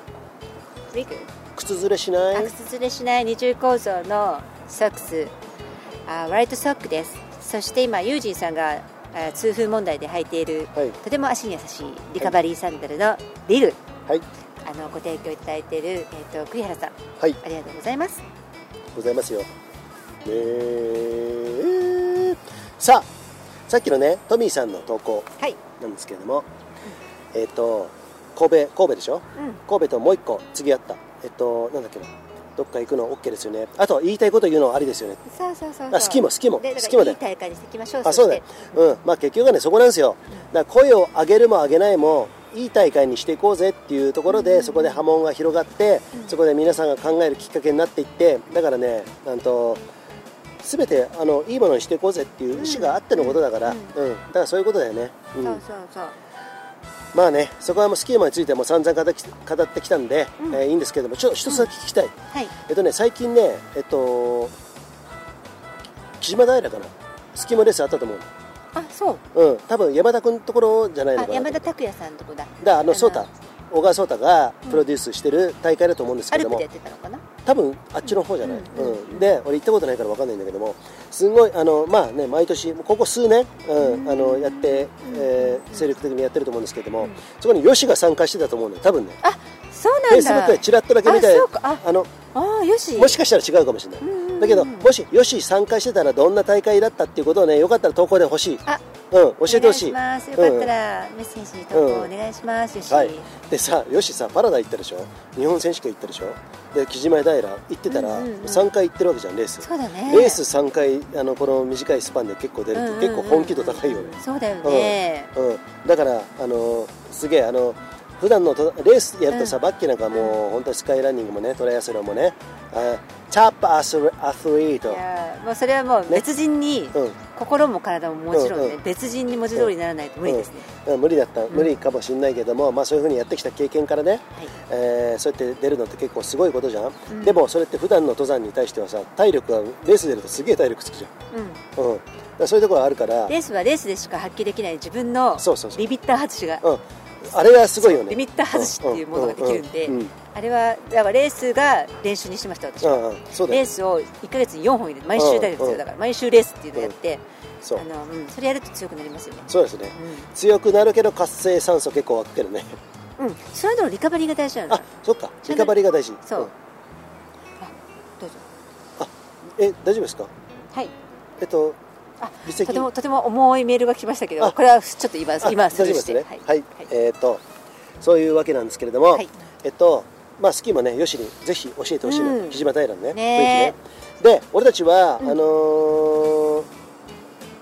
靴ずれしない？靴ずれしない。二重構造のソックス。あワイトソックです。そして今ユージンさんが痛風問題で履いている、はい、とても足に優しいリカバリーサンダルのリル、はい、あのご提供いただいている、えーと、栗原さん、はい、ありがとうございます。ございますよ。えー、さあさっきのねトミーさんの投稿なんですけれども、はい、えっ、ー、と神戸神戸でしょ、うん、神戸ともう一個次あった。えっ、ー、となんだっけな。どっか行くの OK ですよね。あと言いたいこと言うのありですよね。そうそうそうあ好きも好きも好きもで。いい大会にしていきましょうあそうだうん。まあ結局はねそこなんですよ。だから声を上げるも上げないもいい大会にしていこうぜっていうところで、そこで波紋が広がって、そこで皆さんが考えるきっかけになっていってだからねなんと全てあのいいものにしていこうぜっていう意思があってのことだから、うん、うん、だからそういうことだよね、うん、そうそうそうまあね、そこはもうスキーマについても散々語ってきたんで、うん、えー、いいんですけども、ちょっと一つだけ聞きたい、うんはい、えっとね、最近ね、えっと、木島平かな、スキーマレースあったと思う。あ、そう。うん、多分山田君のところじゃないのかな？山田拓也さんのとこだ。だ、あの、そうた。小川颯太がプロデュースしてる大会だと思うんですけども、多分あっちの方じゃない、うん。で俺行ったことないから分かんないんだけどもすごいあのまあね毎年ここ数年、うん、あのやって、えー、精力的にやってると思うんですけども、そこにヨシが参加してたと思うんだよ多分ね。あそうなんだ。フェイスブックでちらっとだけ見たああのあよしもしかしたら違うかもしれない、だけどもしよし参加してたらどんな大会だったっていうことをねよかったら投稿でほしい。あうん、教えてほしい。よかったら、メッセージ投稿お願いします。よし。はい。でさ、よしさ、パラダ行ったでしょ？日本選手権行ったでしょ？で、木島平行ってたら、三回行ってるわけじゃん、レース。そうだね。レース三回、あの、この短いスパンで結構出るって、結構本気度高いよね。そうだよね。うん。だから、あの、すげえ、あの。普段のレースやるとさ、バッキーなんかもう本当スカイランニングもねトライアスロンもねあチャップアスアスリート。もうそれはもう別人に、ねうん、心も体ももちろんね、うんうん、別人に文字通りにならないと無理ですね、うん。うん、無理だった、無理かもしれないけども、まあ、そういうふうにやってきた経験からね、はい、えー、そうやって出るのって結構すごいことじゃん、でもそれって普段の登山に対してはさ体力がレース出るとすげえ体力つくじゃん、うん。そういうところあるから。レースはレースでしか発揮できない自分のビビッター外しがあれはすごいよね。リミッター外しっていうものができるんで、あれはだからレースが練習にしました私。は、レースを1か月に4本入れて毎週出る。んですよだから毎週レースっていうのをやって、そう。あのうん、それやると強くなりますよね。そう。ですね、うん、強くなるけど活性酸素結構湧くけどね。うん。それのリカバリーが大事なの。あそっか。リカバリーが大事。そう、うん、あどうぞ。あえ大丈夫ですか？はい。えっとあとてもとても重いメールが来ましたけどこれはちょっと今今ね、はい、はい、えー、っとそういうわけなんですけれども、はい、えっとまあスキーもねよしにぜひ教えてほしいの、うん、木島平のねね雰囲気ね。で俺たちは、うん、あのー、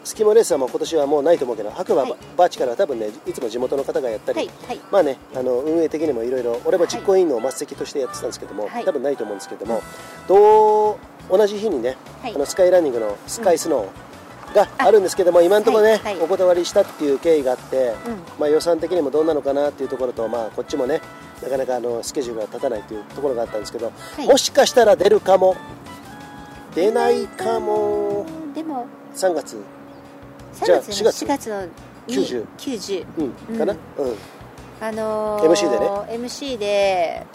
スキモレースはもう今年はもうないと思うけど白馬、はい、バーチからは多分ねいつも地元の方がやったり、はい。はい、まあねあの運営的にもいろいろ俺も実行委員の末席としてやってたんですけども、多分ないと思うんですけども、どう同じ日にね、あのスカイランニングのスカイスノー、があるんですけども今のところね、お断りしたっていう経緯があって、うん、まあ、予算的にもどうなのかなっていうところと、まあ、こっちもねなかなかあのスケジュールが立たないというところがあったんですけど、はい、もしかしたら出るかも。出ないかも。でも3月。じゃあ4月 ,4 月の 90, 90、うん、かな、うん、あのー、MC でね。MC で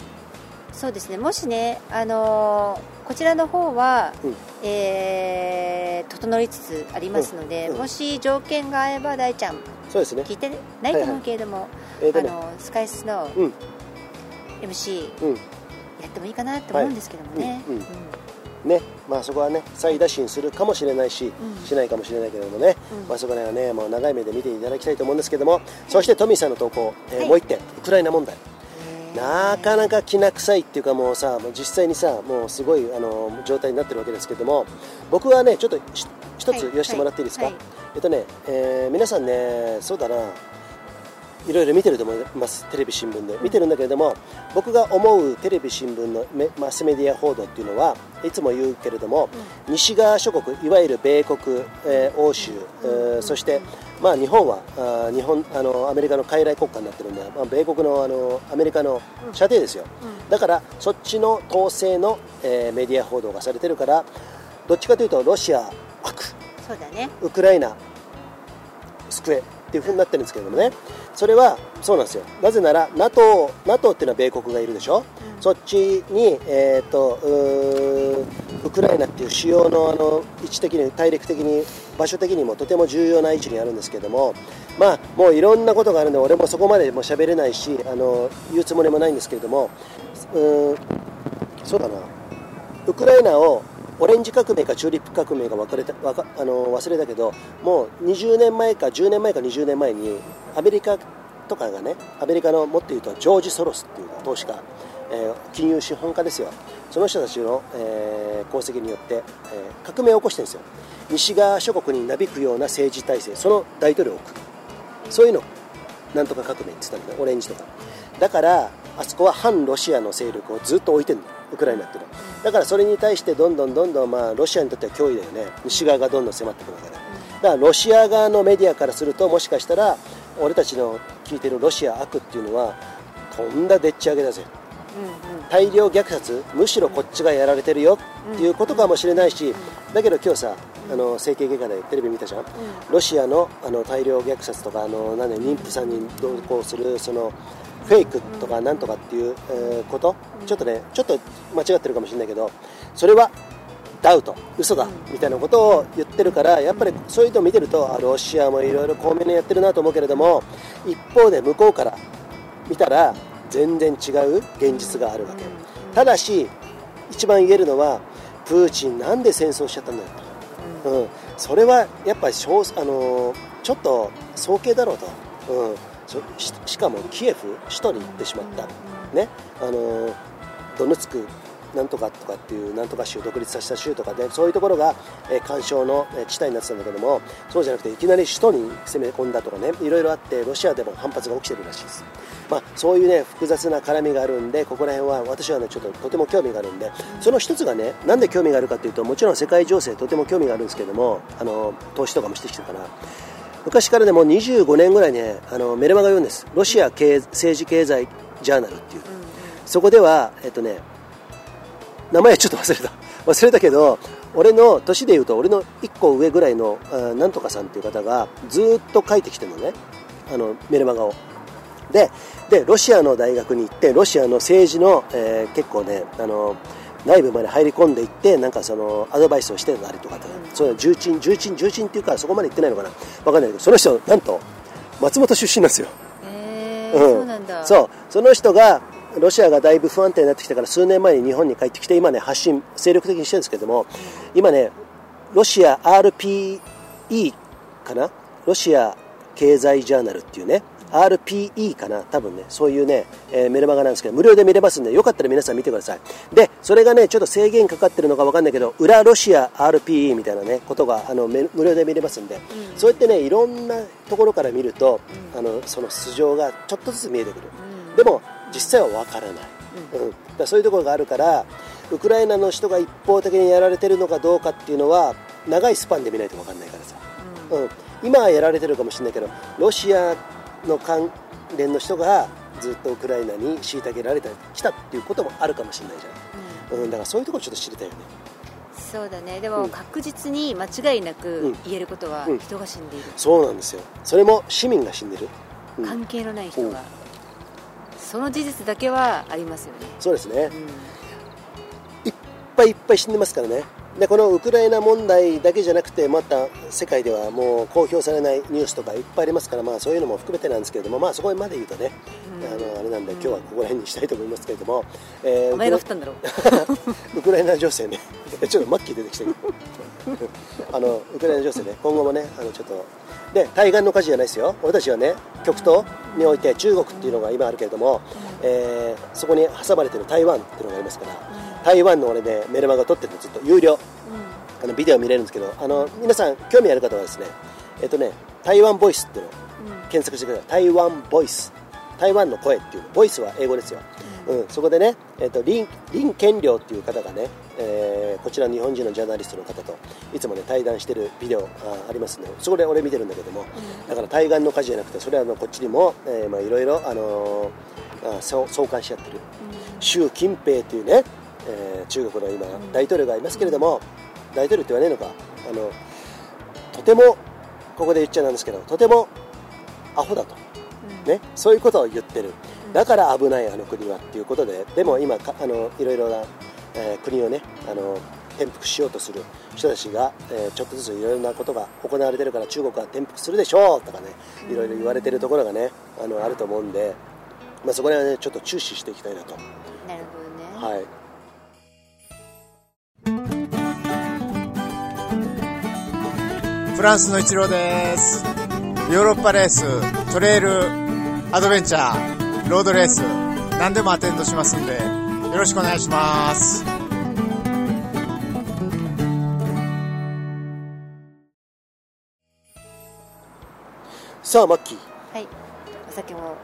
そうですね。もしね、あのー、こちらの方は、うん、えー、整いつつありますので、うん。うん、もし条件が合えば大ちゃんそうですね。聞いてないと思うけれども、はいはい、あのスカイスの MC、やってもいいかなと思うんですけどもね、はい。ね。まあ、そこはね再打診するかもしれないし、うん、しないかもしれないけれどもね、うん、まあ、そこら辺はねもう長い目で見ていただきたいと思うんですけども、そしてトミーさんの投稿、えーはい、もう1点。ウクライナ問題なかなかきな臭いっていうかもうさもう実際にさもうすごいあの状態になってるわけですけども僕はねちょっと一つ言わせてもらっていいですか、はいはい、えっとね、えー、皆さんねそうだないろいろ見てると思いますテレビ新聞で。見てるんだけれども僕が思うテレビ新聞のマスメディア報道っていうのはいつも言うけれども、西側諸国いわゆる米国、えー、欧州、えー、そして、まあ、日本はあ日本あのアメリカの傀儡国家になってるんで、まあ、米国のあのアメリカの射程ですよ、だからそっちの統制の、えー、メディア報道がされてるからどっちかというとロシア悪。そうだね。ウクライナ救えっていうふうになってるんですけれどもね。それはそうなんですよ。なぜなら NATO, NATO っていうのは米国がいるでしょ、うん、そっちに、えーと、ウクライナっていう主要のあの位置的に大陸的に場所的にもとても重要な位置にあるんですけどもまあもういろんなことがあるんで俺もそこまでも喋れないしあの言うつもりもないんですけれどもうんそうだな。ウクライナをオレンジ革命かチューリップ革命か分かれたわかあの忘れたけどもう20年前か10年前か20年前にアメリカとかがねアメリカのもっと言うとジョージ・ソロスっていう投資家、えー、金融資本家ですよ。その人たちの、えー、功績によって、えー、革命を起こしてるんですよ。西側諸国になびくような政治体制その大統領を置く。そういうの。なんとか革命って言ったんだオレンジとか。だからあそこは反ロシアの勢力をずっと置いてるのウクライナっていうのは。だからそれに対してどんどんどんどんまあロシアにとっては脅威だよね。西側がどんどん迫ってくるわけだ。だからロシア側のメディアからするともしかしたら俺たちの聞いてるロシア悪っていうのはとんだでっち上げだぜ、うんうん、大量虐殺むしろこっちがやられてるよっていうことかもしれないしだけど今日さあの整形外科でテレビ見たじゃん、ロシアのあの大量虐殺とかあの何妊婦さんに同行するそのフェイクとかなんとかっていう、えこと、ちょっとねちょっと間違ってるかもしれないけどそれはダウト嘘だみたいなことを言ってるからやっぱりそういうのを見てるとロシアもいろいろ巧妙にやってるなと思うけれども一方で向こうから見たら全然違う現実があるわけ。ただし一番言えるのはプーチンなんで戦争しちゃったんだよ。と、うん、それはやっぱりあのちょっと早計だろうと、うん、しかもキエフ首都に行ってしまった、ね、あのドネツクなんとかとかっていうなんとか州独立させた州とかでそういうところが、えー、干渉の地帯になってたんだけどもそうじゃなくていきなり首都に攻め込んだとかねいろいろあってロシアでも反発が起きてるらしいです、まあ、そういうね複雑な絡みがあるんでここら辺は私はねちょっととても興味があるんでその一つがねなんで興味があるかというともちろん世界情勢とても興味があるんですけどもあの投資とかもしてきてから昔からでも25年ぐらいねあのメルマガ読んです。ロシア経政治経済ジャーナルっていう、そこではえっとね名前ちょっと忘れた。忘れたけど俺の年でいうと俺の1個上ぐらいのなんとかさんっていう方がずっと書いてきてるのね。あのメルマガを。ででロシアの大学に行ってロシアの政治の、えー、結構ねあの内部まで入り込んでいってなんかそのアドバイスをしてたりとか、うん、そういう重鎮重鎮重鎮っていうかそこまで行ってないのかな。分かんないけどその人なんと松本出身なんですよ。へえ、うん、そうなんだ。そう。その人がロシアがだいぶ不安定になってきたから数年前に日本に帰ってきて今ね発信精力的にしてるんですけども、うん、今ねロシア RPE かな？ロシア経済ジャーナルっていうね RPE かな多分ね、そういうね、えー、メルマガなんですけど、無料で見れますんで、よかったら皆さん見てください。で、それがね、ちょっと制限かかってるのかわかんないけど、裏ロシア RPE みたいなね、ことが、あの、無料で見れますんで、うん、そうやってね、いろんなところから見ると、うん、あの、その素性がちょっとずつ見えてくる。うん、でも、実際はわからない。うん。だそういうところがあるから、ウクライナの人が一方的にやられてるのかどうかっていうのは、長いスパンで見ないとわかんないからさ。うん。今はやられてるかもしれないけど、ロシアの関連の人がずっとウクライナに虐げられてきたっていうこともあるかもしれないじゃん、うん、うん、だからそういうところちょっと知りたいよね。そうだね。でも確実に間違いなく言えることは人が死んでいる、うんそうなんですよ。それも市民が死んでる、関係のない人が、その事実だけはありますよね。そうですね、いっぱいいっぱい死んでますからねでこのウクライナ問題だけじゃなくてまた世界ではもう公表されないニュースとかいっぱいありますから、まあ、そういうのも含めてなんですけれども、まあ、そこまで言うとね、あのあれなんで今日はここら辺にしたいと思いますけれども、えー、お前が振ったんだろ。う ウクライナ情勢ねちょっとマッキー出てきたけど。あのウクライナ情勢ね今後もねあのちょっとで対岸の火事じゃないですよ。俺たちはね極東において中国っていうのが今あるけれども、えー、そこに挟まれてる台湾っていうのがありますから、台湾の俺ねメルマガ撮っててずっと。有料、あのビデオ見れるんですけどあの皆さん興味ある方はですねえっ、とね台湾ボイスっていうのを検索してください、台湾ボイス。台湾の声っていうボイスは英語ですよ、うん、そこでね、えーと、林林健良っていう方がね、えー、こちら日本人のジャーナリストの方といつもね対談してるビデオあありますねそこで俺見てるんだけども、だから対岸の火事じゃなくてそれはあのこっちにも、えー、まあいろいろあのー、あ相相関し合ってる、習近平というね、えー、中国の今大統領がいますけれども、大統領って言わねえのか。あのとてもここで言っちゃなんですけどとてもアホだと、ね、そういうことを言ってる。だから危ないあの国はっていうことで。でも今あのいろいろな、えー、国をねあの転覆しようとする。人たちが、えー、ちょっとずついろいろなことが行われてるから中国は転覆するでしょうとかねいろいろ言われてるところがねあのあると思うんで、まあ、そこら辺はねちょっと注視していきたいなと。なるほどね、はいフランスの一郎です。ヨーロッパレーストレイルアドベンチャーロードレース何でもアテンドしますんでよろしくお願いします。さあマッキー。はい。お酒も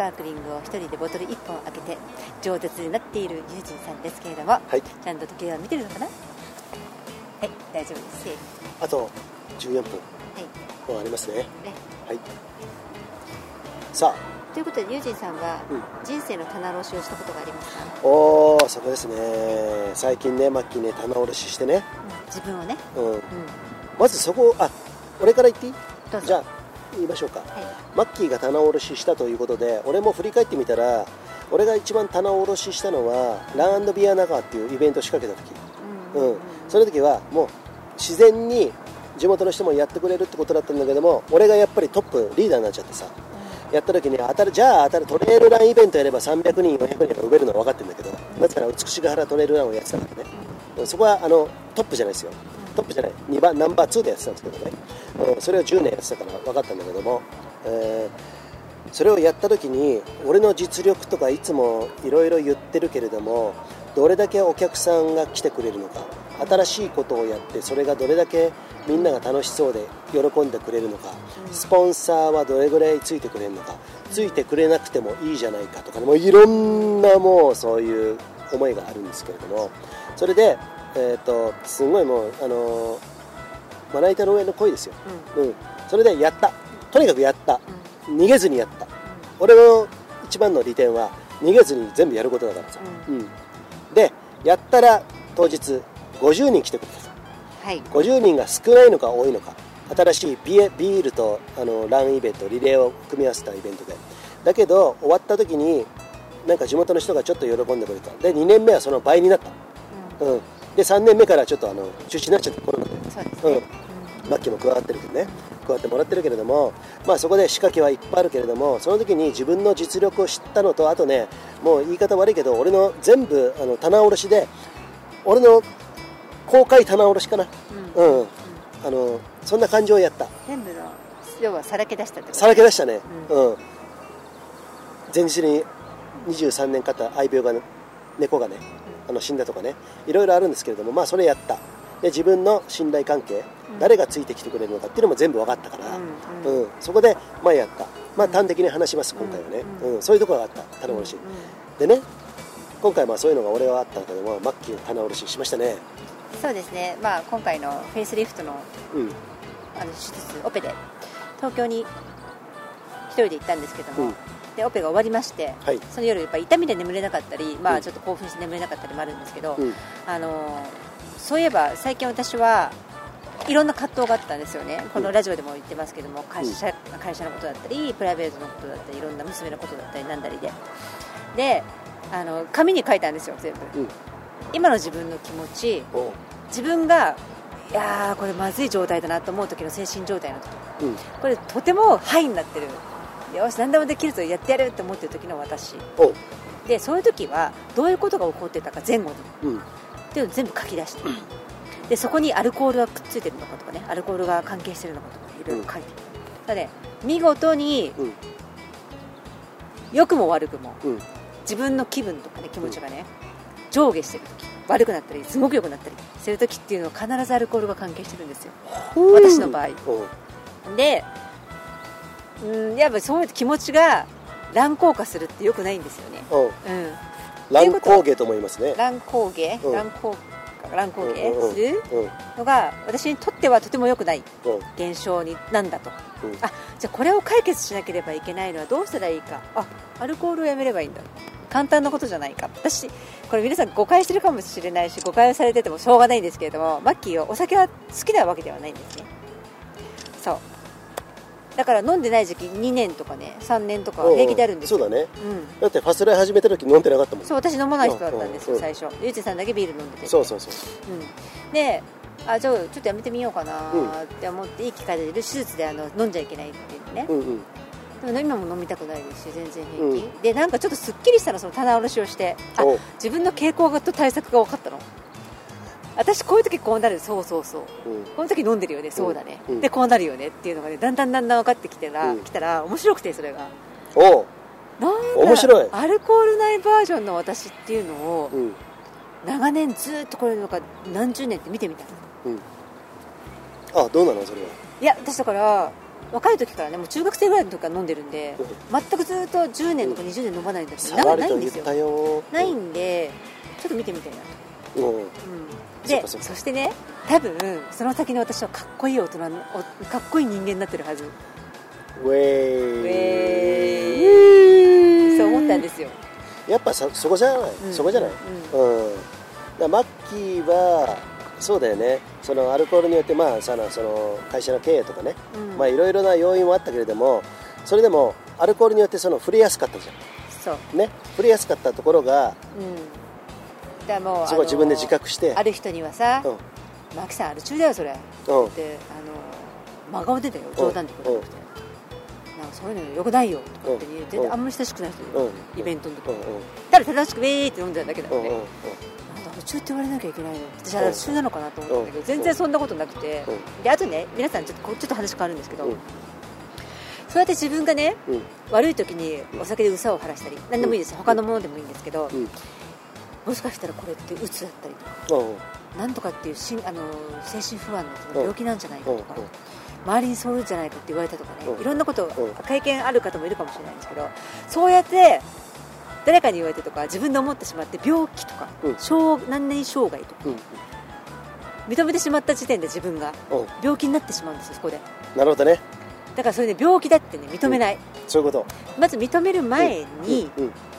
パークリングを一人でボトル1本開けて饒舌になっているユージンさんですけれども、はい、ちゃんと時計は見てるのかな？はい大丈夫です。あと14分。もありますね、はい、はい、さあ。ということでユージンさんは人生の棚卸しをしたことがありますか、うん、おおそこですね。最近ねマッキーね棚卸ししてね、うん、自分をね、うん、うん、まずそこあ俺から言っていい？じゃあ言いましょうか、はい、マッキーが棚卸ししたということで俺も振り返ってみたら俺が一番棚卸ししたのはランビアナガーっていうイベントを仕掛けた時、うん、うん、その時はもう自然に地元の人もやってくれるってことだったんだけども俺がやっぱりトップリーダーになっちゃってさやった時に当たるじゃあ当たるトレイルランイベントやれば300人400人が埋めるのは分かってるんだけどなぜなら美しが原トレイルランをやってたからねそこはあのトップじゃないですよ。トップじゃない。2番ナンバー2でやってたんですけどね、うん、それを10年やってたから分かったんだけども、えー、それをやった時に俺の実力とかいつもいろいろ言ってるけれどもどれだけお客さんが来てくれるのか新しいことをやってそれがどれだけみんなが楽しそうで喜んでくれるのかスポンサーはどれぐらいついてくれるのかついてくれなくてもいいじゃないかとかもういろんなもうそういう思いがあるんですけれどもそれで、えーと、すごいもうあのまな板の上の恋ですよ、うん、うん、それでやった。とにかくやった、うん、逃げずにやった、うん、俺の一番の利点は逃げずに全部やることだからさ、うん。でやったら当日50人来てくれたはい、50人が少ないのか多いのか。新しいビビールとあのランイベントリレーを組み合わせたイベントで。だけど終わった時になんか地元の人がちょっと喜んでくれた。で2年目はその倍になった、うん、うん、で3年目からちょっとあの中止になっちゃってコロナで。そうですね、うん、マッキーも加わってるけどね。加わってもらってるけれども、まあ、そこで仕掛けはいっぱいあるけれどもその時に自分の実力を知ったのとあとねもう言い方悪いけど俺の全部あの棚卸しで俺の公開棚卸しかな、うん、うん、あのそんな感じをやった。全部の要はさらけ出したってさらけ出したね、うん、うん、前日に23年かった愛病が、ね、猫がね、あの死んだとかねいろいろあるんですけれどもまあそれやった。で自分の信頼関係、誰がついてきてくれるのかっていうのも全部分かったから、うんそこでまあやった。まあ端的に話します今回はね、うん。そういうところがあった。棚卸し、でね今回まあそういうのが俺はあったけどもマッキー棚卸ししましたね。そうですね、まあ、今回のフェイスリフトの,、うん、あの手術オペで東京に1人で行ったんですけども、うん、でオペが終わりまして、はい、その夜やっぱ痛みで眠れなかったり、まあ、ちょっと興奮して眠れなかったりもあるんですけど、うん、あのそういえば最近私はいろんな葛藤があったんですよね。このラジオでも言ってますけども会社,、会社のことだったりプライベートのことだったりいろんな娘のことだったりなんだりで。であの紙に書いたんですよ全部、今の自分の気持ち自分がいやこれまずい状態だなと思う時の精神状態の時、うん、これとてもハイになってるよし何でもできるぞやってやるって思ってる時の私。でそういう時はどういうことが起こってたか前後に、うん、っていうのを全部書き出して、でそこにアルコールがくっついてるのかとかね。アルコールが関係してるのかとかいろいろ書いて。ただね見事に、うん、良くも悪くも、自分の気分とかね気持ちがね、上下してる時悪くなったりすごく良くなったりする時っていうのは必ずアルコールが関係してるんですよ。私の場合。でうんやっぱそういう気持ちが乱高下するってよくないんですよね。う。ん。乱高下と思いますね。乱高下、乱高乱高下？するのが私にとってはとても良くない現象になんだと、うん、あじゃあこれを解決しなければいけないのはどうしたらいいか。あアルコールをやめればいいんだ。簡単なことじゃないか。私これ皆さん誤解してるかもしれないし誤解をされててもしょうがないんですけれどもマッキーはお酒は好きなわけではないんですね。そうだから飲んでない時期2年とかね3年とか平気であるんですよ、そうだね、うん、だってファスライ始めた時飲んでなかったもん。そう私飲まない人だったんですよ、最初。ゆうちさんだけビール飲んでて。そうそうそう、う。ん、であじゃあちょっとやめてみようかなって思って、いい機会で手術であの飲んじゃいけないっていうね、うんうん。でも今も飲みたくないですし全然平気、うん、でなんかちょっとすっきりしたのその棚卸しをしてあ自分の傾向と対策が分かったの私こういう時こうなる。そうそうそう、うん、この時飲んでるよね。そうだね、うん、でこうなるよね。っていうのがねだんだんだんだん分かってきてら、来たら面白くてそれが。おなん面白い。アルコールないバージョンの私っていうのを、長年ずっとこれなんか何十年って見てみた、うん、あどうなの？それは。いや私だから若い時からねもう中学生ぐらいの時から飲んでるんで全くずっと10年とか20年飲まないんだけどないんですよ。ないんでちょっと見てみたいな。と、うん、でそしてね多分その先の私はかっこいい大人のかっこいい人間になってるはず。ウェイウェイ。そう思ったんですよ。やっぱそそこじゃない、うん、そこじゃない、うん、うん、だマッキーはそうだよね。そのアルコールによってまあそのその会社の経営とかね、いろいろな要因もあったけれどもそれでもアルコールによってその触れやすかったじゃん。そう。ね？触れやすかったところが、うん、だもうすごい自分で自覚して。ある人にはさ「うん、マキさんアル中だよそれ」って、うん、あの真顔でだよ冗談で言わなくて。なんかそういうのよくないよとかって全然あんまり親しくない人いる、イベントの時、ただ正しくウェーって飲んでるだけだよね、途中って言われなきゃいけないの私は途中なのかなと思ったんだけど全然そんなことなくて。であとね皆さんちょっとちょっと話変わるんですけど。そうやって自分がね悪い時にお酒でうさを晴らしたり何でもいいです。他のものでもいいんですけどもしかしたらこれってうつだったりとかなんとかっていうしあの精神不安の病気なんじゃないかとか周りにそうじゃないかって言われたとかねいろんなこと経験ある方もいるかもしれないんですけどそうやって誰かに言われてとか自分で思ってしまって病気とか、うん、何年障害とか、うん、認めてしまった時点で自分が病気になってしまうんですよそこで。なるほどね。だからそれで、ね、病気だってね認めない、うん、そういうこと。まず認める前に、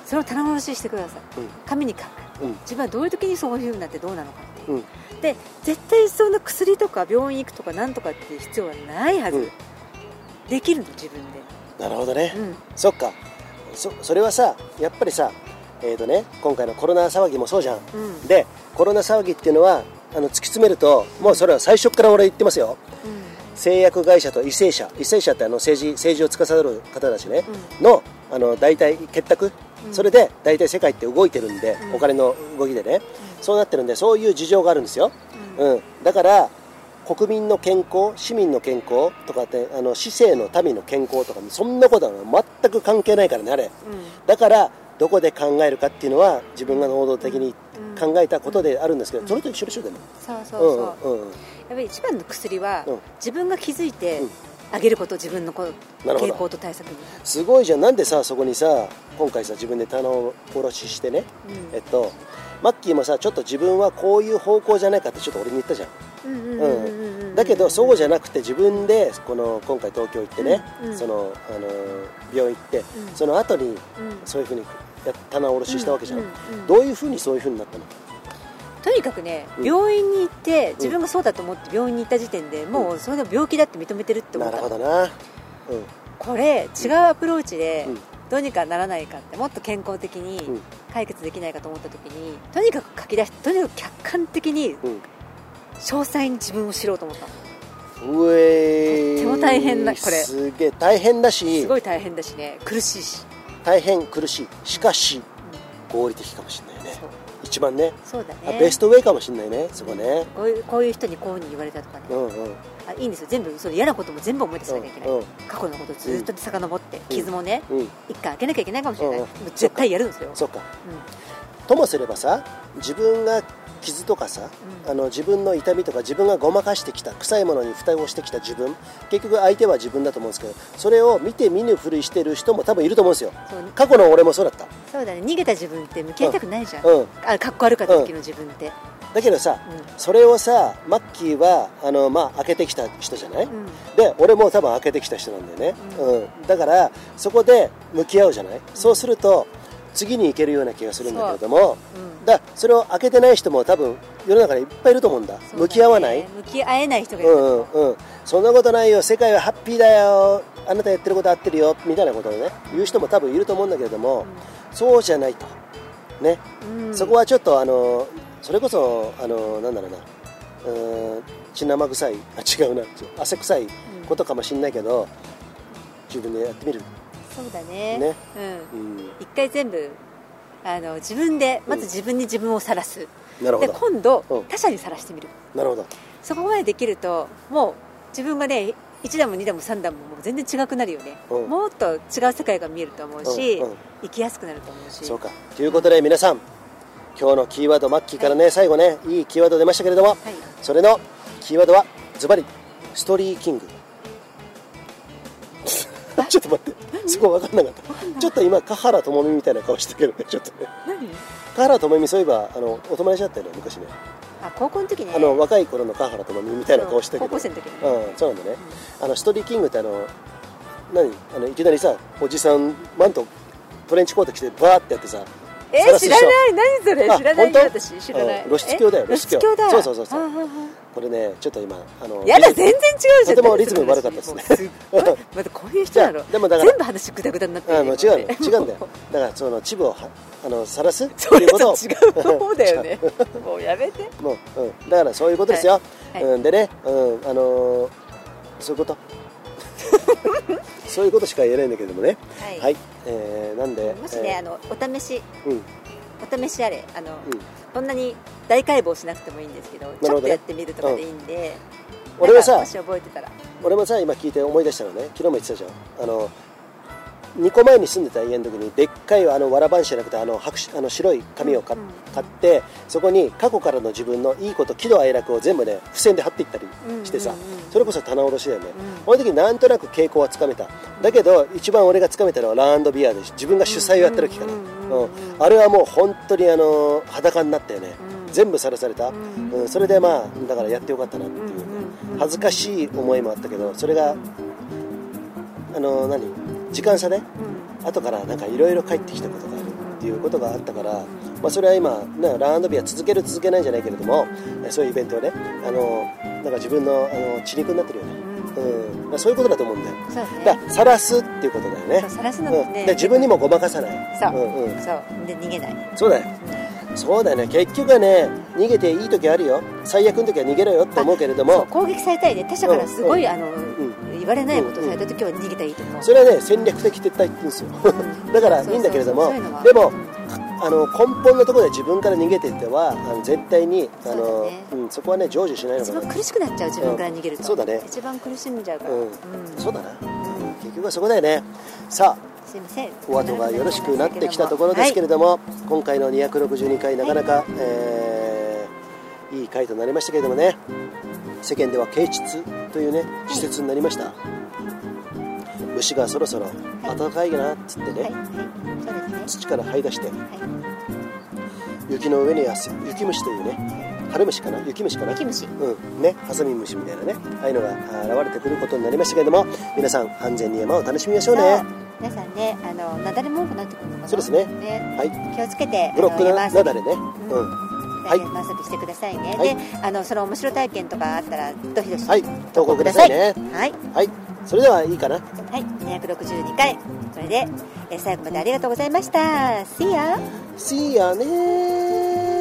それを棚卸ししてください、紙に書く、自分はどういう時にそういうふうになってどうなのかっていう、で絶対そんな薬とか病院行くとかなんとかっていう必要はないはず、できるの自分で。なるほどね、そっか。そそれはさやっぱりさえーとね、今回のコロナ騒ぎもそうじゃん、うん、でコロナ騒ぎっていうのはあの突き詰めるともうそれは最初から俺言ってますよ、うん、製薬会社と為政者。為政者ってあの政治政治を司る方たちね、うん、のあの大体結託、それで大体世界って動いてるんで、お金の動きでね、そうなってるんでそういう事情があるんですよ、うん。だから国民の健康市民の健康とかってあの市政の民の健康とかそんなことは全く関係ないからねあれ、うん、だからどこで考えるかっていうのは自分が能動的に考えたことであるんですけど、うん、それと一緒でしょでも。そうそうそう、やっぱり一番の薬は、自分が気づいて、あげること自分のこ傾向と対策に。すごいじゃん。なんでさそこにさ今回さ自分で棚を卸ししてね、えっとマッキーもさちょっと自分はこういう方向じゃないかってちょっと俺に言ったじゃん。だけどそうじゃなくて自分でこの今回東京行ってね、そのあの病院行って、その後にそういうふうに棚卸ししたわけじゃん、どういうふうにそういうふうになったのとにかくね、病院に行って自分がそうだと思って病院に行った時点で、もうそれで病気だって認めてるって思ったなるほどな、うん、これ違うアプローチでどうにかならないかってもっと健康的に解決できないかと思った時にとにかく書き出してとにかく客観的に詳細に自分を知ろうと思ったの、うえとっても大変だこれ。すげえ大変だし。すごい大変だしね。苦しいし。大変苦しい。しかし、合理的かもしれない。ね一番ね。そうだね。ベストウェイかもしれないねそこね。こういうこういう人にこういうふうに言われたとかね、うんうん、あいいんですよ。全部その嫌なことも全部思い出さなきゃいけない、うんうん、過去のことずっと遡って、うん、傷もね、うん、一回開けなきゃいけないかもしれない、うんうん、絶対やるんですよ。そうか、うん、ともすればさ自分が傷とかさ、うん、あの自分の痛みとか自分がごまかしてきた臭いものに蓋をしてきた自分結局相手は自分だと思うんですけどそれを見て見ぬふりしてる人も多分いると思うんですよ。過去の俺もそうだった。そうだね。逃げた自分って向き合いたくないじゃん、うん、あかっこ悪かった時の自分って、だけどさ、うん、それをさマッキーはあの、まあ、開けてきた人じゃない、うん、で俺も多分開けてきた人なんだよね、うん。だからそこで向き合うじゃない、そうすると次に行けるような気がするんだけれども、うん、だそれを開けてない人も多分世の中にいっぱいいると思うんだ、ね、向き合わない？向き合えない人がいる。うんうん。そんなことないよ。世界はハッピーだよ。あなたやってること合ってるよ。みたいなことをね言う人も多分いると思うんだけれども、うん、そうじゃないと。ね、うん、そこはちょっとあのそれこそあのなんだろうな。うん血生臭い。あ違うな。汗臭いことかもしれないけど、自分でやってみる。そうだね。ね、うん、一回全部あの自分でまず自分に自分を晒す、うん、なるほど。で今度、うん、他者に晒してみる。なるほど。そこまでできるともう自分がね1段も2段も3段ももう全然違くなるよね、うん、もっと違う世界が見えると思うし、うんうん、生きやすくなると思うし。そうか。ということで皆さん今日のキーワードマッキーからね、はい、最後ねいいキーワード出ましたけれども、はい、それのキーワードはズバリストーリーキング ちょっと待って。そこ分かんなかった。ちょっと今華原朋美みたいな顔してるけどね。ちょっとね。華原朋美そういえばあのお友達だったよね昔ね。あ高校の時ねあの若い頃の華原朋美みたいな顔してるけど。高校生の時ね。うんそうなんだね、うん、あのストーリーキングってあの何？あのいきなりさおじさんマントトレンチコート着てバーってやってさえ知らない。何それ？知らないよ私。知らない。露出狂だよ露出狂。だそうそうそうそうこれねちょっと今あのやだ全然違うじゃん。とてもリズム悪かったです。ねまたこういう人なの。でもだから全部話グダグダになってる違う違うんだよ。だからそのチブをあの晒す？っていうこと？を違うそうだよね。もうやめて。もう、うん、だからそういうことですよ、うん、でね、うん、あのそういうこと？そういうことしか言えないんだけれどもね。はい、はい、えー、なんで？もしね、あのお試し、うん、お試しあれあの、こんなに大解剖しなくてもいいんですけどちょっとやってみるとかでいいんで、俺はさもし覚えてたら。俺もさ今聞いて思い出したのね。昨日も言ってたじゃん。あの2個前に住んでた家の時にでっかいあのわらばんしじゃなくてあの白あの白い紙を買って、そこに過去からの自分のいいこと喜怒哀楽を全部ね付箋で貼っていったりしてさ、それこそ棚卸しだよね、この時なんとなく傾向はつかめた。だけど一番俺がつかめたのはランドビアで自分が主催をやった時かな、うんあれはもう本当にあの裸になったよね、全部さらされた、うん。それでまあだからやってよかったなっていう。恥ずかしい思いもあったけどそれがあの何？時間差で、うん、後からなんかいろいろ帰ってきたことがあるっていうことがあったから、まあ、それは今、ね、ランドビア続ける続けないんじゃないけれども、そういうイベントをねあのなんか自分のあの血肉になってるよね、うん、そういうことだと思うんだよ。ね、だ晒すっていうことだよね。晒すのね、うん、で自分にもごまかさない。そう、うんうん、そう。で逃げない。そうだよ、そうだよね。結局はね逃げていい時あるよ。最悪の時は逃げろよって思うけれども。攻撃されたいね。他者からすごい、あの、言われないことをされた時は逃げたらいいと思う、それはね戦略的撤退って言うんですよ。だからいいんだけれどもでもあの根本のところで自分から逃げていってはあの絶対にあのそ,、うん、そこはね成就しないのかな。一番苦しくなっちゃう自分から逃げると、そうだね。一番苦しんじゃうから、うん。そうだな、結局はそこだよね。さあすいません。お後がよろしくなってきたところですけれども、はい、今回の262回なかなか、はい、えー、いい回となりましたけれどもね世間では啓蟄というね施設になりました、はい、虫がそろそろ暖かいなっつってね,、ね。土から這い出して、雪の上には雪虫というね春虫かな？雪虫かな？雪虫。うん。ねハサミムシみたいなねああいうのが現れてくることになりましたけれども皆さん安全に山を楽しみましょうね。皆さんねあの雪崩も多くなってくるのかな？そうですね。ね、はい、気をつけてブロックな雪崩ね、うん、来年満足してくださいね、はい、であのその面白体験とかあったらどひどし投稿くださいね。はい、はい、それではいいかな。はい。262回。それで、え最後までありがとうございました。See ya See ya ね